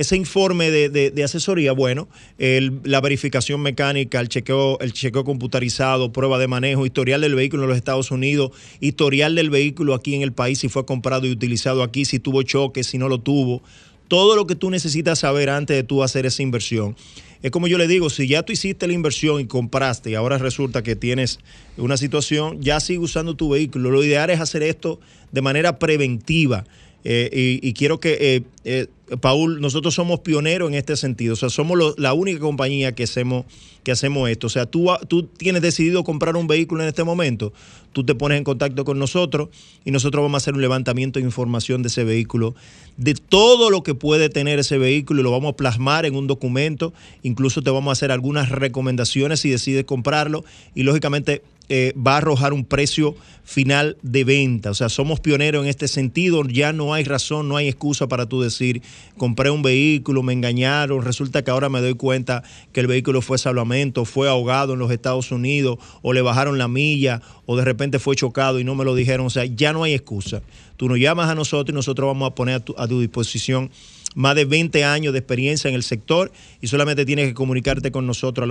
ese informe de, de- de asesoría? Bueno, la verificación mecánica, el chequeo, el chequeo computarizado, prueba de manejo, historial del vehículo en los Estados Unidos, historial del vehículo aquí en el país, si fue comprado y utilizado aquí, si tuvo choque, si no lo tuvo todo lo que tú necesitas saber antes de tú hacer esa inversión. Es como yo le digo, si ya tú hiciste la inversión y compraste y ahora resulta que tienes una situación, ya sigue usando tu vehículo. Lo ideal es hacer esto de manera preventiva. Eh, y, y quiero que, eh, eh, Paul, nosotros somos pioneros en este sentido. O sea, somos la única compañía que hacemos, que hacemos esto. O sea, tú, tú tienes decidido comprar un vehículo en este momento, tú te pones en contacto con nosotros y nosotros vamos a hacer un levantamiento de información de ese vehículo, de todo lo que puede tener ese vehículo y lo vamos a plasmar en un documento. Incluso te vamos a hacer algunas recomendaciones si decides comprarlo y lógicamente eh, va a arrojar un precio final de venta. O sea, somos pioneros en este sentido. Ya no hay razón, no hay excusa para tú decir, compré un vehículo, me engañaron, resulta que ahora me doy cuenta que el vehículo fue salvamento, fue ahogado en los Estados Unidos, o le bajaron la milla, o de repente fue chocado y no me lo dijeron. O sea, ya no hay excusa. Tú nos llamas a nosotros y nosotros vamos a poner a tu, a tu disposición más de 20 años de experiencia en el sector y solamente tienes que comunicarte con nosotros al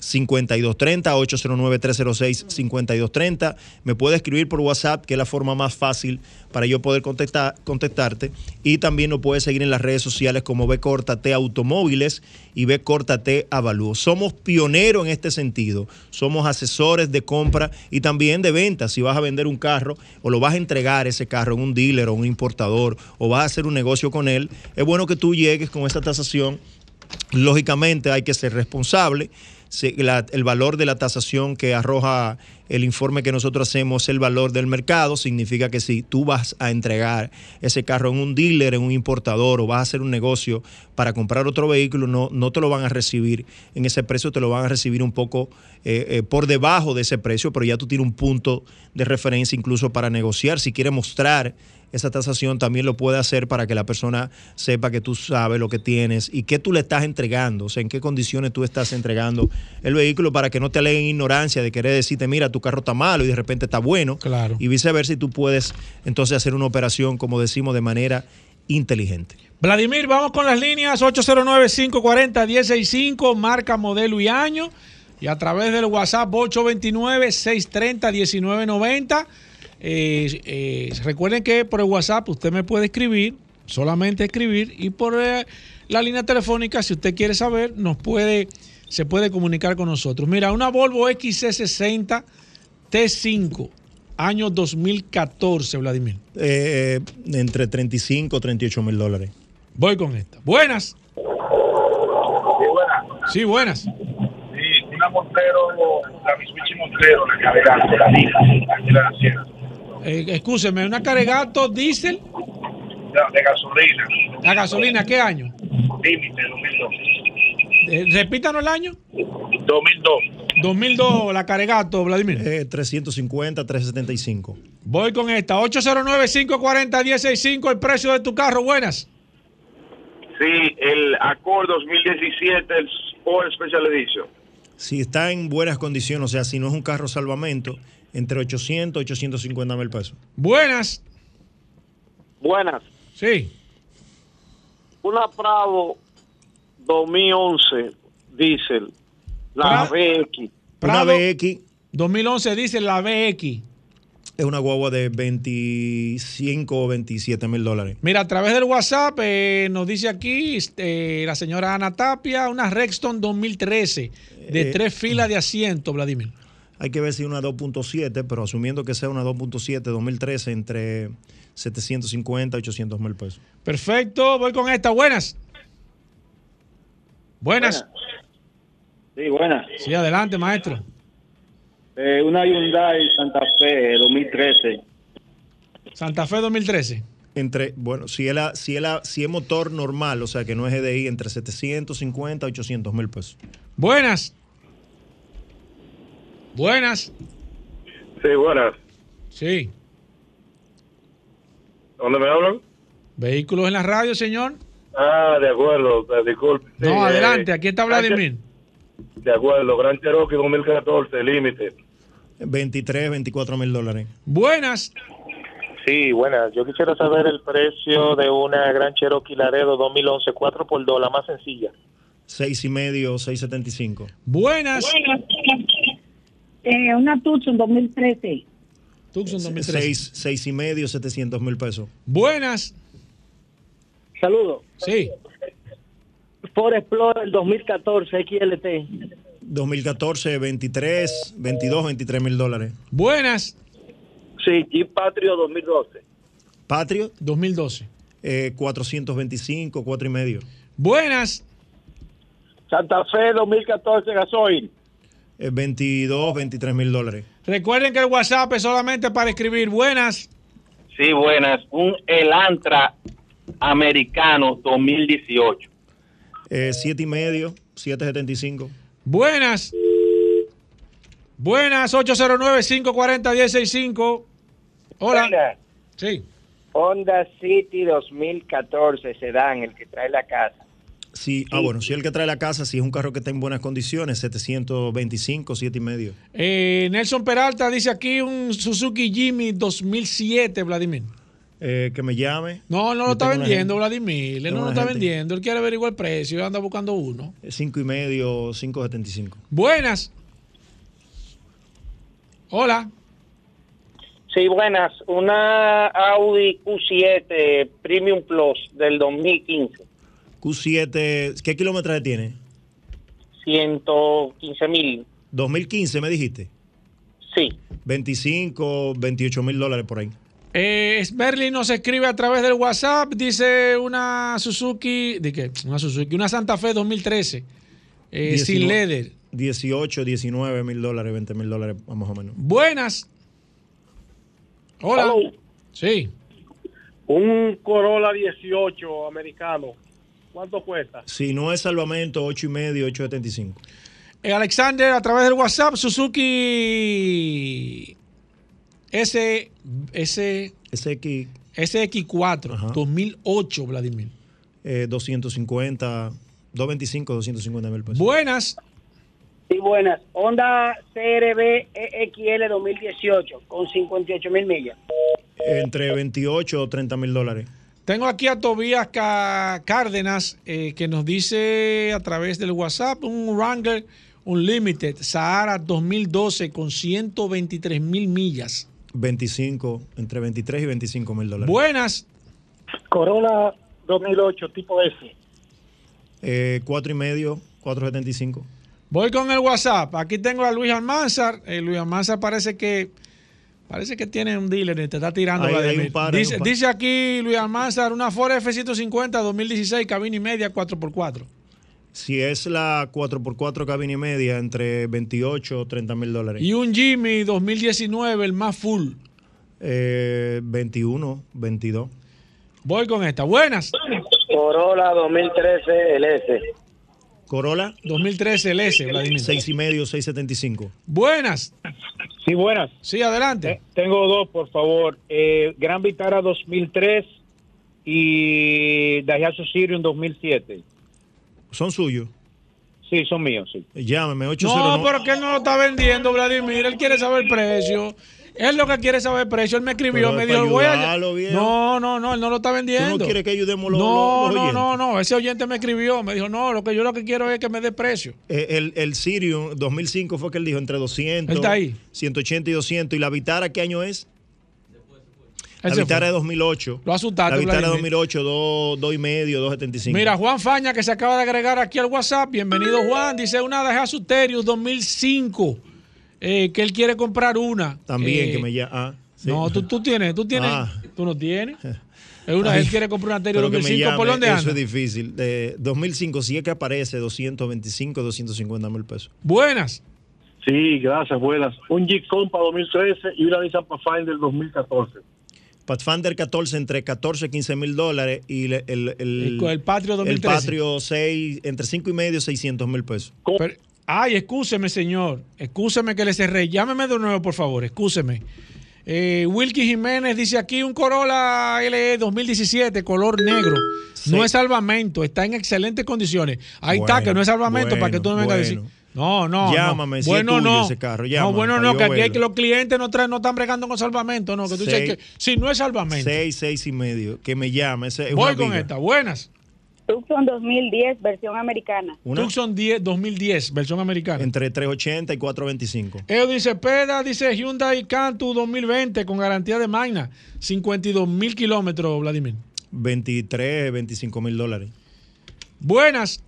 809-306-5230, 809-306-5230. Me puedes escribir por WhatsApp, que es la forma más fácil para yo poder contactar, contactarte. Y también nos puedes seguir en las redes sociales como B Córtate Automóviles y B Córtate Avalúo. Somos pioneros en este sentido. Somos asesores de compra y también de venta. Si vas a vender un carro o lo vas a entregar ese carro en un dealer o un importador o vas a hacer un negocio con él, es bueno que tú llegues con esta tasación Lógicamente hay que ser responsable. El valor de la tasación que arroja el informe que nosotros hacemos es el valor del mercado. Significa que si tú vas a entregar ese carro en un dealer, en un importador o vas a hacer un negocio para comprar otro vehículo, no, no te lo van a recibir en ese precio, te lo van a recibir un poco eh, eh, por debajo de ese precio, pero ya tú tienes un punto de referencia incluso para negociar. Si quieres mostrar esa tasación también lo puede hacer para que la persona sepa que tú sabes lo que tienes y qué tú le estás entregando, o sea, en qué condiciones tú estás entregando el vehículo para que no te aleguen ignorancia de querer decirte, mira, tu carro está malo y de repente está bueno. Claro. Y viceversa, y tú puedes entonces hacer una operación, como decimos, de manera inteligente. Vladimir, vamos con las líneas 809-540-165, marca, modelo y año. Y a través del WhatsApp 829-630-1990. Eh, eh, recuerden que por el WhatsApp usted me puede escribir, solamente escribir, y por eh, la línea telefónica, si usted quiere saber, nos puede, se puede comunicar con nosotros. Mira, una Volvo XC60 T5, año 2014, Vladimir. Eh, entre 35 y 38 mil dólares. Voy con esta. Buenas. Sí, buenas. Sí, una Montero, la Mitsubishi Montero, la carrera, la línea, aquí en la sierra, Eh, excúseme, una Caregato diésel, de, de gasolina, la gasolina, ¿qué año? límite 2002. Eh, repítanos el año. 2002. 2002, la Caregato, Vladimir. Eh, 350, 375. Voy con esta. 809-540-165, el precio de tu carro. Buenas. Sí, el Accord 2017, el Sport Special Edition. Si está en buenas condiciones, o sea, si no es un carro salvamento, entre 800 y 850 mil pesos. Buenas. Buenas. Sí. Una Prado 2011 diésel, la BX. Una. BX 2011 dice la BX. es una guagua de 25 o 27 mil dólares. Mira, a través del WhatsApp eh, nos dice aquí este, la señora Ana Tapia, una Rexton 2013 de Eh, tres filas de asiento, Vladimir. Hay que ver si una 2.7, pero asumiendo que sea una 2.7 2013 entre 750 y 800 mil pesos. Perfecto, voy con esta. Buenas. Buenas. Sí, buenas. Sí, adelante, maestro. Eh, una Hyundai Santa Fe 2013. Santa Fe 2013. Entre, bueno, si es, la- si, es la- si es motor normal, o sea que no es GDI, entre 750 y 800 mil pesos. Buenas. Buenas. Sí, buenas. Sí. ¿Dónde me hablan? Vehículos en la radio, señor. Ah, de acuerdo, disculpe. Sí, No, eh, adelante, aquí está Vladimir. De acuerdo, Gran Cherokee 2014, límite. 23, 24 mil dólares. Buenas. Sí, buenas. Yo quisiera saber el precio de una Gran Cherokee Laredo 2011, 4 por 2, la más sencilla. Seis y medio, 675. Buenas. Eh, una Tucson 2013. Tucson 2013. Seis, seis y medio, 700 mil pesos. Buenas. Saludos. Sí. Ford Explorer 2014 XLT. 2014, 23, 22, 23 mil dólares. Buenas. Sí, Jeep Patrio 2012. Patrio. 2012. Eh, 425, 4 y medio. Buenas. Santa Fe 2014 gasoil. Eh, 22, 23 mil dólares. Recuerden que el WhatsApp es solamente para escribir buenas. Sí, buenas. Un Elantra americano 2018. Eh, 7 y medio, 775. Buenas. Buenas, 809-540-1065. Hola. Sí. Honda City 2014 sedán, el que trae la casa. Sí, ah, bueno, si el que trae la casa, si es un carro que está en buenas condiciones, 725, 7 y medio. Eh, Nelson Peralta dice aquí un Suzuki Jimmy 2007, Vladimir. Eh, que me llame. No, no lo está vendiendo, gente- Vladimir. Él no lo está gente. vendiendo. Él quiere averiguar el precio. Anda buscando uno. 5 y medio, 575. Buenas. Hola. Sí, buenas. Una Audi Q7 Premium Plus del 2015. Q7, ¿qué kilometraje tiene? 115 mil. 2015, me dijiste. Sí. 25, 28 mil dólares por ahí. Eh, Smerly nos escribe a través del WhatsApp. Dice una Suzuki. ¿De qué? Una Suzuki. Una Santa Fe 2013. eh, sin 19 leather. 18, 19 mil dólares, 20 mil dólares más o menos. Buenas. Hola. Hello. Sí. Un Corolla 18 americano. ¿Cuánto cuesta? Si no es salvamento, 8 y medio, 875. Eh, Alexander, a través del WhatsApp, Suzuki S, S, SX. SX4 2008, Vladimir. Eh, 250, 225, 250 mil pesos. Buenas. Sí, buenas. Honda CRB EXL 2018 con 58 mil millas. Entre 28 o 30 mil dólares. Tengo aquí a Tobías Cárdenas eh, que nos dice a través del WhatsApp un Wrangler Unlimited Sahara 2012 con 123 mil millas. 25, entre 23 y 25 mil dólares. Buenas. Corolla 2008 tipo S. Eh, 4 y medio, 475. Voy con el WhatsApp. Aquí tengo a Luis Almanzar. Eh, Luis Almanzar parece que parece que tiene un dealer y te está tirando. Hay- hay un par, hay dice, un par. dice aquí Luis Almanzar una Ford F-150 2016 cabina y media 4x4. Si es la 4x4 cabina y media, entre 28 o 30 mil dólares. Y un Jimmy 2019 el más full. Eh, 21, 22. Voy con esta. Buenas. Corolla 2013 LS. Corolla. 2013 LS, Vladimir. 6 y medio, 675. Buenas. Sí, buenas. Sí, adelante. Tengo dos, por favor. Eh, Gran Vitara 2003 y Daihatsu Sirius 2007. ¿Son suyos? Sí, son míos, sí. Llámeme, No, 809. pero que él no lo está vendiendo, Vladimir. Él quiere saber el precio. Él lo que quiere saber el precio. Él me escribió, Pero me dijo, voy a. No, no, no, él no lo está vendiendo. ¿Tú no quieres que ayudemos los, no, los- los no, no, no. Ese oyente me escribió, me dijo, no, lo que yo lo que quiero es que me dé precio. Eh, El, el Sirius 2005 fue que él dijo entre 200, Él está ahí. 180 y 200. ¿Y la Vitara qué año es? La Vitara es 2008. Lo asustaste, La Vitara Vladimir. 2008, 2, 2 y medio, 275. Mira, Juan Faña, que se acaba de agregar aquí al WhatsApp. Bienvenido, Juan. Dice una de Terius 2005. Eh, que él quiere comprar una. También Eh, que me llama. Ah, sí. No, tú, tú tienes, tú tienes, Ah. tú no tienes. Es una, Ay, él quiere comprar una me 2005. ¿Por llame, dónde Eso es difícil. De 2005, si es que aparece 225, 250 mil pesos. Buenas. Sí, gracias, buenas. Un Jeep Compass 2013 y una Nissan Pathfinder 2014. Pathfinder 14 entre 14 y 15 mil dólares y el, el, el, El- el Patrio 2013. El Patrio 6, entre 5 y medio, 600 mil pesos. Pero- ay, excúseme, señor. Excúseme que le cerré. Llámeme de nuevo, por favor. Excúseme. Eh, Wilkie Jiménez dice aquí un Corolla LE 2017, color negro. No es salvamento, está en excelentes condiciones. Ahí está, que no es salvamento para que tú no vengas a decir. No, no. Llámame, no. si es bueno, tuyo no. ese carro, no, bueno, no, que aquí hay que los clientes no, traen, no están bregando con salvamento. No, que tú dices Seis. que si no es salvamento. 6, 6 y medio. Que me llame. Ese es Voy una con esta. Buenas. Tucson 2010, versión americana. Una- Tucson 10, 2010, versión americana. Entre 380 y 425. Edwin Cepeda dice Hyundai Cantu 2020 con garantía de Magna, 52 mil kilómetros, Vladimir. 23, 25 mil dólares. Buenas.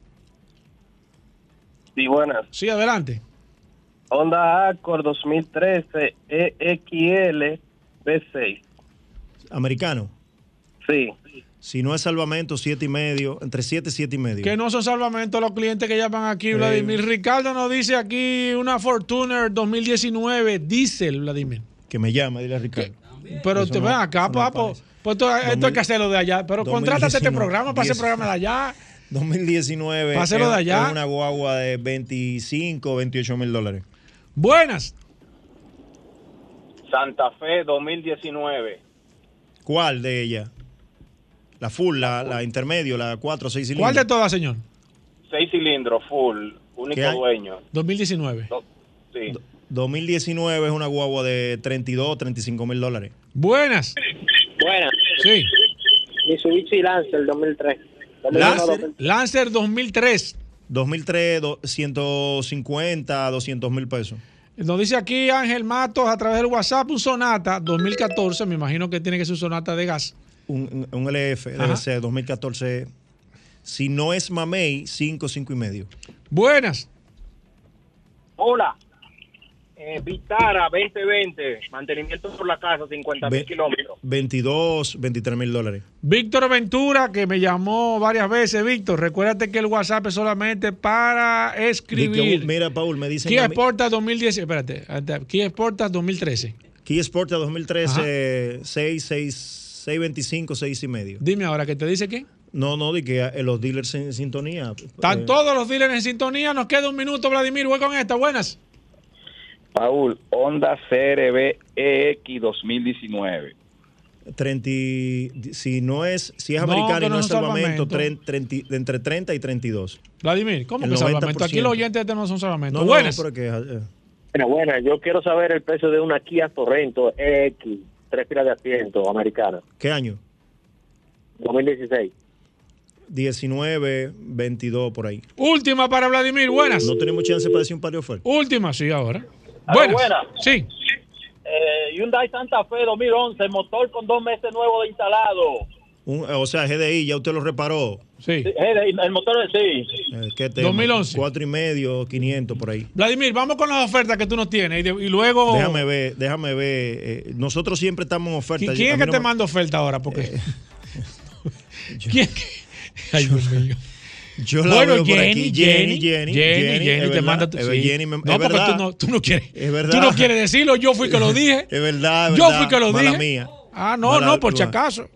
Sí, buenas. Sí, adelante. Honda Accord 2013 EXL V6. Americano. Sí. Si no es salvamento, 7 y medio. Entre 7 y 7 y medio. Que no son salvamentos los clientes que llaman aquí, Eh. Vladimir. Ricardo nos dice aquí una Fortuner 2019 diésel, Vladimir. Que me llame, dile a Ricardo. Pero Eso te no- ven acá, papo. Pues esto, esto hay 2000 que hacerlo de allá. Pero 2019, contrátate este programa para ese 10. programa de allá. 2019. Páselo es- de allá. Es una guagua de 25, 28 mil dólares. Buenas. Santa Fe 2019. ¿Cuál de ellas? La full, la, la intermedio, la 4, 6 cilindros. ¿Cuál de todas, señor? Seis cilindros, full, único dueño. 2019. Sí. 2019 es una guagua de 32, 35 mil dólares. Buenas. Buenas. Sí. Mitsubishi Lancer 2003. Lancer, Lancer 2003. 2003, do- 150, 200 mil pesos. Nos dice aquí Ángel Matos a través del WhatsApp un Sonata 2014. Me imagino que tiene que ser un Sonata de gas. Un, un LF Ajá. debe ser 2014. Si no es Mamey, 5, 5 y medio. Buenas. Hola. Eh, Vitara 2020, mantenimiento por la casa, 50 mil kilómetros. 22, 23 mil dólares. Víctor Ventura, que me llamó varias veces. Víctor, recuérdate que el WhatsApp es solamente para escribir. mira, Paul, me dicen. Kia a mí- Sportage 2010. Espérate, Kia Sportage 2013. Kia Sportage 2013, 6, 6, 625, 6 y medio. Dime ahora, ¿qué te dice qué? No, no, di que eh, los dealers en sintonía. Están Eh, todos los dealers en sintonía. Nos queda un minuto, Vladimir. Voy con esta. Buenas. Paul, Honda CRB EX 2019. 30, y- si no es, si es No, americano y no no es es salvamento, salvamento. tren- 30 de entre 30 y 32. Vladimir, ¿cómo El que salvamento? 90%. Aquí los oyentes de este no son salvamento. No, Buenas. pero que, eh, Bueno, bueno, yo quiero saber el precio de una Kia Sorrento EX, tres filas de asiento, americana, ¿Qué año? 2016. 19, 22 por ahí. Última para Vladimir. Buenas. No tenemos chance para decir un par de ofertas. Última, sí, ahora. Buenas. Sí. Eh, Hyundai Santa Fe 2011, motor con dos meses nuevo de instalado. Un- o sea, GDI, ya usted lo reparó. Sí. Eh, El motor es sí. Eh, ¿Qué tema? 2011. Cuatro y medio, 500 por ahí. Vladimir, vamos con las ofertas que tú nos tienes y, de- y luego. Déjame ver, déjame ver. eh, nosotros siempre estamos en oferta. ¿Qui- ¿Quién es que no te me- manda oferta ahora? Porque. ¿Quién? Ay, Dios mío. Yo la bueno, veo por Jenny, aquí. Jenny, Jenny, Jenny, Jenny, te manda tu, sí. Jenny, me- no, es porque verdad. tú no, tú no quieres. Es verdad. Tú no quieres decirlo, yo fui que lo dije. Es verdad, es Yo fui que lo Mala dije. mía. Ah, no, Mala- no, por si acaso.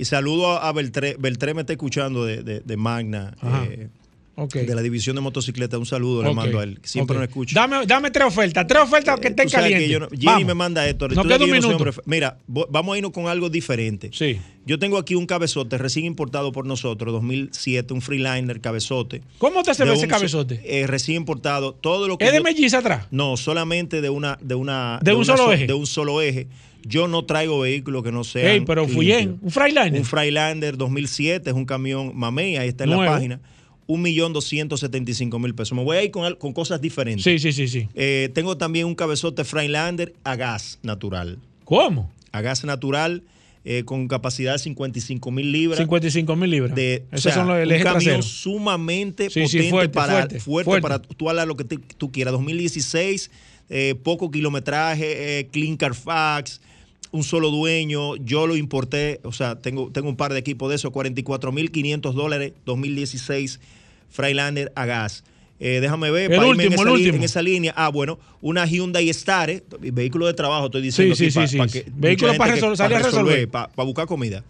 Y saludo a, Beltré. Beltré me está escuchando de, de- de Magna, eh, de la división de motocicleta. Un saludo le mando a él. Siempre ok. nos escucha. Dame, dame tres ofertas, tres ofertas que estén sabes que calientes. yo no- Jenny Vamos. me manda esto. Nos queda un no minuto. Mira, vamos a irnos con algo diferente. Sí. Yo tengo aquí un cabezote recién importado por nosotros, 2007, un Freeliner cabezote. ¿Cómo te se ve ese cabezote? eh, recién importado. Todo lo que ¿Es de melliza atrás? No, solamente de una de una ¿De un una solo so- eje? De un solo eje. Yo no traigo vehículos que no sean. Ey, pero fui en limpios. un Freightliner. Un Freightliner 2007 es un camión mamey, ahí está en Nuevo. la página. Un millón doscientos setenta y cinco mil pesos. Me voy a ir con, con cosas diferentes. Sí, sí, sí, sí. Eh, tengo también un cabezote Freightliner a gas natural. ¿Cómo? A gas natural eh, con capacidad de 55 mil libras. 55 mil libras. De, o Esos sea, son los un camión trasero. sumamente Sí, sí, potente, fuerte, para, fuerte, fuerte fuerte. para tú hablar lo que te- tú quieras. 2016 eh, poco kilometraje, eh, clean Carfax, un solo dueño. Yo lo importé, o sea, tengo, tengo un par de equipos de esos, 44.500 dólares 2016 Freilander a gas. Eh, déjame ver, El para irme en, último, esa el último. en esa línea. Ah, bueno, una Hyundai Stare, vehículo de trabajo, estoy diciendo. Sí, aquí, sí, pa- sí, pa que Vehículo para resol- salir a resolver. para buscar comida.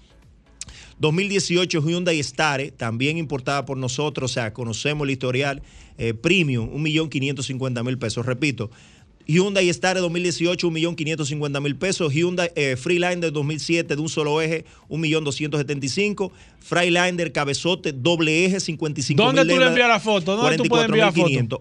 2018 Hyundai Stare, también importada por nosotros, o sea, conocemos el historial, eh, premium, 1.550.000 pesos. Repito, Hyundai Stare 2018, 1.550.000 pesos. Hyundai eh, Freelander 2007 de un solo eje, 1.275.000. Freelander cabezote, doble eje, 55.000 ¿Dónde tú le envías la foto? ¿Dónde tú puedes enviar foto? 44.500,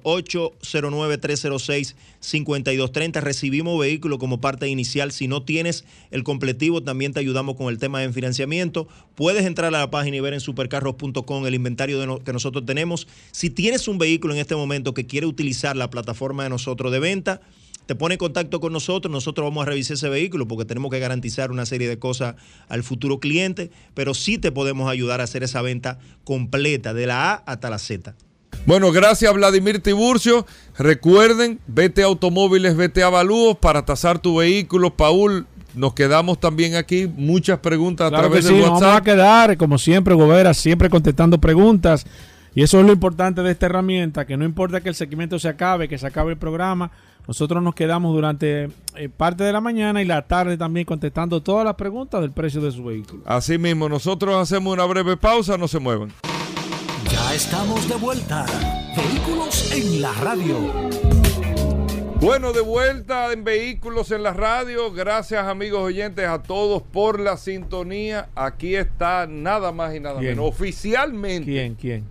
809-306-5230. Recibimos vehículo como parte inicial. Si no tienes el completivo, también te ayudamos con el tema de financiamiento. Puedes entrar a la página y ver en supercarros.com el inventario que nosotros tenemos. Si tienes un vehículo en este momento que quiere utilizar la plataforma de nosotros de venta, te pone en contacto con nosotros, nosotros vamos a revisar ese vehículo porque tenemos que garantizar una serie de cosas al futuro cliente, pero sí te podemos ayudar a hacer esa venta completa, de la A hasta la Z. Bueno, gracias Vladimir Tiburcio. Recuerden, vete a automóviles, vete a avalúos para tasar tu vehículo. Paul, nos quedamos también aquí. Muchas preguntas a Claro que través sí, del nos vamos a WhatsApp. quedar, como siempre, Gobera, siempre contestando preguntas. Y eso es lo importante de esta herramienta, que no importa que el segmento se acabe, que se acabe el programa, nosotros nos quedamos durante eh, parte de la mañana y la tarde también contestando todas las preguntas del precio de su vehículo. Así mismo, nosotros hacemos una breve pausa, no se muevan. Ya estamos de vuelta. Vehículos en la radio. Bueno, de vuelta en Vehículos en la Radio. Gracias, amigos oyentes, a todos por la sintonía. Aquí está nada más y nada ¿Quién? menos. Oficialmente. ¿Quién? ¿Quién?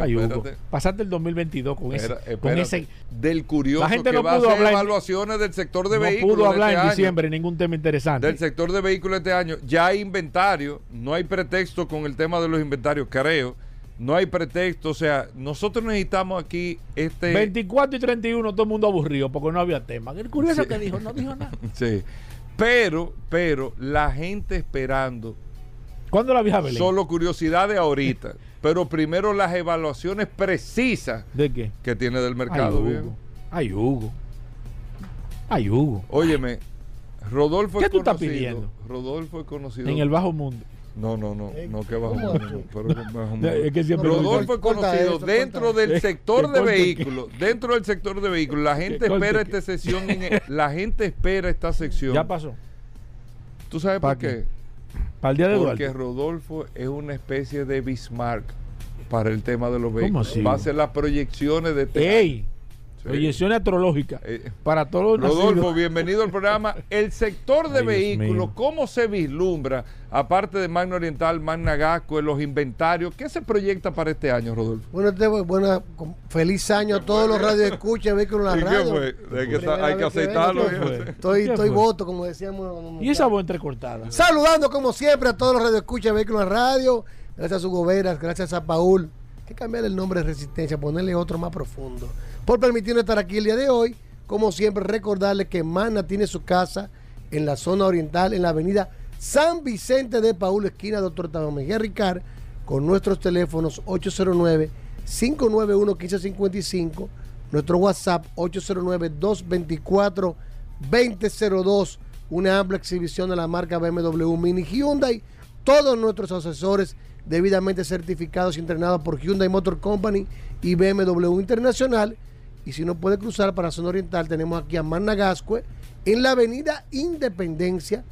Ay, Hugo, pasaste el 2022 con ese. Espera, con espérate. ese del curioso La gente que no va a hacer hablar evaluaciones del sector de no vehículos. pudo de hablar este en año. diciembre ningún tema interesante. Del sector de vehículos este año. Ya hay inventario. No hay pretexto con el tema de los inventarios, creo. No hay pretexto. O sea, nosotros necesitamos aquí este. 24 y 31 todo el mundo aburrido porque no había tema. El curioso Sí. que dijo, no dijo nada. Sí. Pero, pero, la gente esperando. ¿Cuándo la vieja Belén? Solo curiosidades ahorita. pero primero las evaluaciones precisas ¿De qué? que tiene del mercado. Ay. Hugo. Ay, Hugo. Ay, Hugo. Óyeme, Rodolfo ¿Qué es tú estás conocido. pidiendo? Rodolfo es conocido. En el bajo mundo. No, no, no, no que bajo ¿cómo? pero que bajo mundo. Es que siempre- Rodolfo es conocido eso, dentro del eso. sector de que- vehículos, dentro del sector de vehículos. La gente espera esta sesión, en- la gente espera esta sección. Ya pasó. ¿Tú sabes ¿Pa por qué? qué? Para el día de Porque Duarte. Rodolfo es una especie de Bismarck para el tema de los ¿Cómo vehículos. así? Va a hacer las proyecciones de este ¡Ey! Proyecciones astrológicas. Eh, para todos los Rodolfo, nacidos. bienvenido al programa. El sector de Ay, vehículos. ¿cómo se vislumbra? Aparte de Magna Oriental, Magna Gasco, los inventarios, ¿qué se proyecta para este año, Rodolfo? Bueno, te- buena, con- feliz año a todos los radioescuchas, vehículos en ¿Y la radio. que hay que vengo, aceitarlo, ¿qué viejo. fue? Estoy, ¿Qué estoy voto, como decíamos. Y esa voz entrecortada. Saludando como siempre a todos los radioescuchas de Vehículos en la Radio. Gracias a Hugo Veras, gracias a Paul. Hay que cambiar el nombre de Resistencia, ponerle otro más profundo. Por permitirnos estar aquí el día de hoy. Como siempre, recordarles que Mana tiene su casa en la zona oriental, en la avenida San Vicente de Paul, esquina Doctor Tadeo Miguel Ricard, con nuestros teléfonos 809-591-1555, nuestro WhatsApp 809-224-2002, una amplia exhibición de la marca BMW Mini Hyundai, todos nuestros asesores debidamente certificados y entrenados por Hyundai Motor Company y BMW Internacional. Y si no puede cruzar para zona oriental, tenemos aquí a Managascue en la avenida Independencia,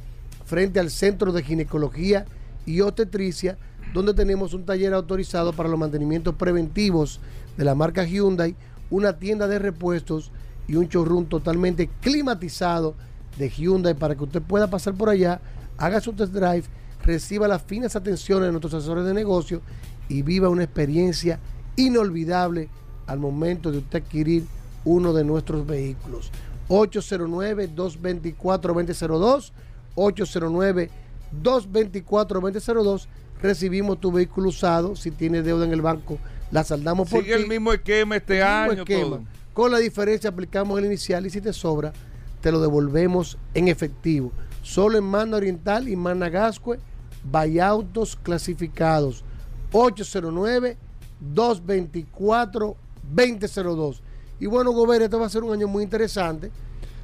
frente al Centro de Ginecología y Obstetricia, donde tenemos un taller autorizado para los mantenimientos preventivos de la marca Hyundai, una tienda de repuestos y un showroom totalmente climatizado de Hyundai para que usted pueda pasar por allá, haga su test drive, reciba las finas atenciones de nuestros asesores de negocio y viva una experiencia inolvidable al momento de usted adquirir uno de nuestros vehículos. 809-224-2002, 809-224-2002. Recibimos tu vehículo usado. Si tienes deuda en el banco, la saldamos por Sigue el mismo esquema este año. Con la diferencia aplicamos el inicial y si te sobra, te lo devolvemos en efectivo. Solo en Manda Oriental y Managascue, autos clasificados. 809 224 2002. Y bueno, Gobert, este va a ser un año muy interesante.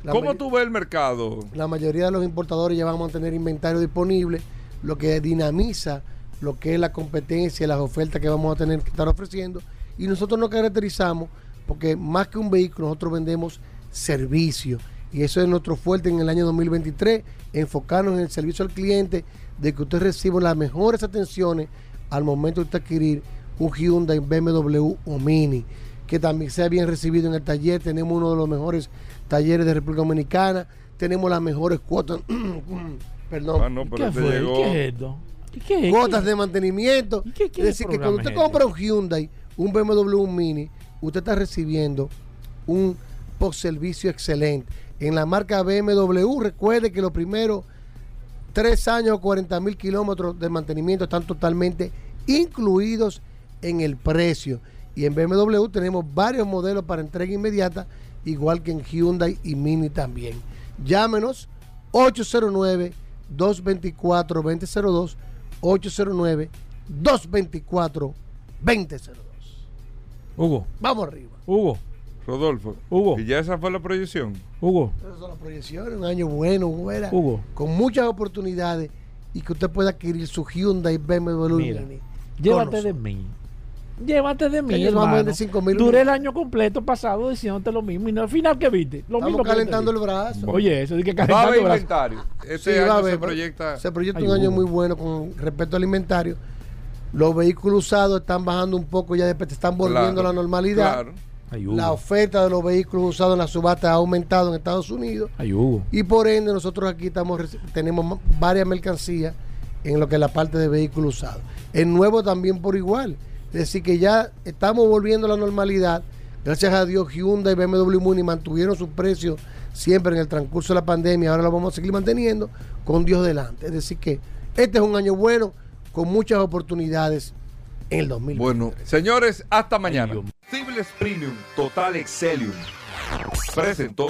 ¿Cómo tú ves el mercado? La mayoría de los importadores ya van a mantener inventario disponible, lo que dinamiza lo que es la competencia y las ofertas que vamos a tener que estar ofreciendo. Y nosotros nos caracterizamos porque más que un vehículo, nosotros vendemos servicios. Y eso es nuestro fuerte en el año 2023, enfocarnos en el servicio al cliente, de que usted reciba las mejores atenciones al momento de usted adquirir un Hyundai, BMW o Mini que también sea bien recibido en el taller. Tenemos uno de los mejores talleres de República Dominicana, tenemos las mejores cuotas, perdón, Ah, no, pero ¿Qué este fue? llegó- ¿Qué es esto? ¿Y qué es? cuotas ¿Qué- de mantenimiento. qué es decir, que cuando usted compra un Hyundai, un BMW, un Mini, usted está recibiendo un post-servicio excelente. En la marca BMW, recuerde que los primeros tres años o 40 mil kilómetros de mantenimiento están totalmente incluidos en el precio. Y en BMW tenemos varios modelos para entrega inmediata, igual que en Hyundai y Mini también. Llámenos 809-224-2002, 809-224-2002. Hugo, Vamos arriba. Hugo, Rodolfo. Hugo. ¿Y ya esa fue la proyección? Hugo. Esas son las proyecciones, un año bueno, buena, Hugo. con muchas oportunidades y que usted pueda adquirir su Hyundai BMW Mira, Mini. Llévate de mí. Llévate de mí, hermano. vender 5,000 Duré el año completo pasado diciéndote lo mismo y no, al final que viste. Lo Estamos mismo calentando el brazo. Oye, eso de que Va a calentando haber el brazo. inventario. Este Sí, va a año haber, se proyecta. Se proyecta Ay, un año muy bueno con respecto al inventario. Los vehículos usados están bajando un poco, ya después están volviendo Claro, a la normalidad. claro. Ay. La oferta de los vehículos usados en la subasta ha aumentado en Estados Unidos. Ay. Y por ende nosotros aquí estamos tenemos varias mercancías en lo que es la parte de vehículos usados. El nuevo también por igual. Es decir, que ya estamos volviendo a la normalidad. Gracias a Dios, Hyundai y BMW Muni mantuvieron sus precios siempre en el transcurso de la pandemia. Ahora lo vamos a seguir manteniendo con Dios delante. Es decir, que este es un año bueno con muchas oportunidades en el 2020. Bueno, señores, hasta mañana. Cibles Premium Total Excelium presentó.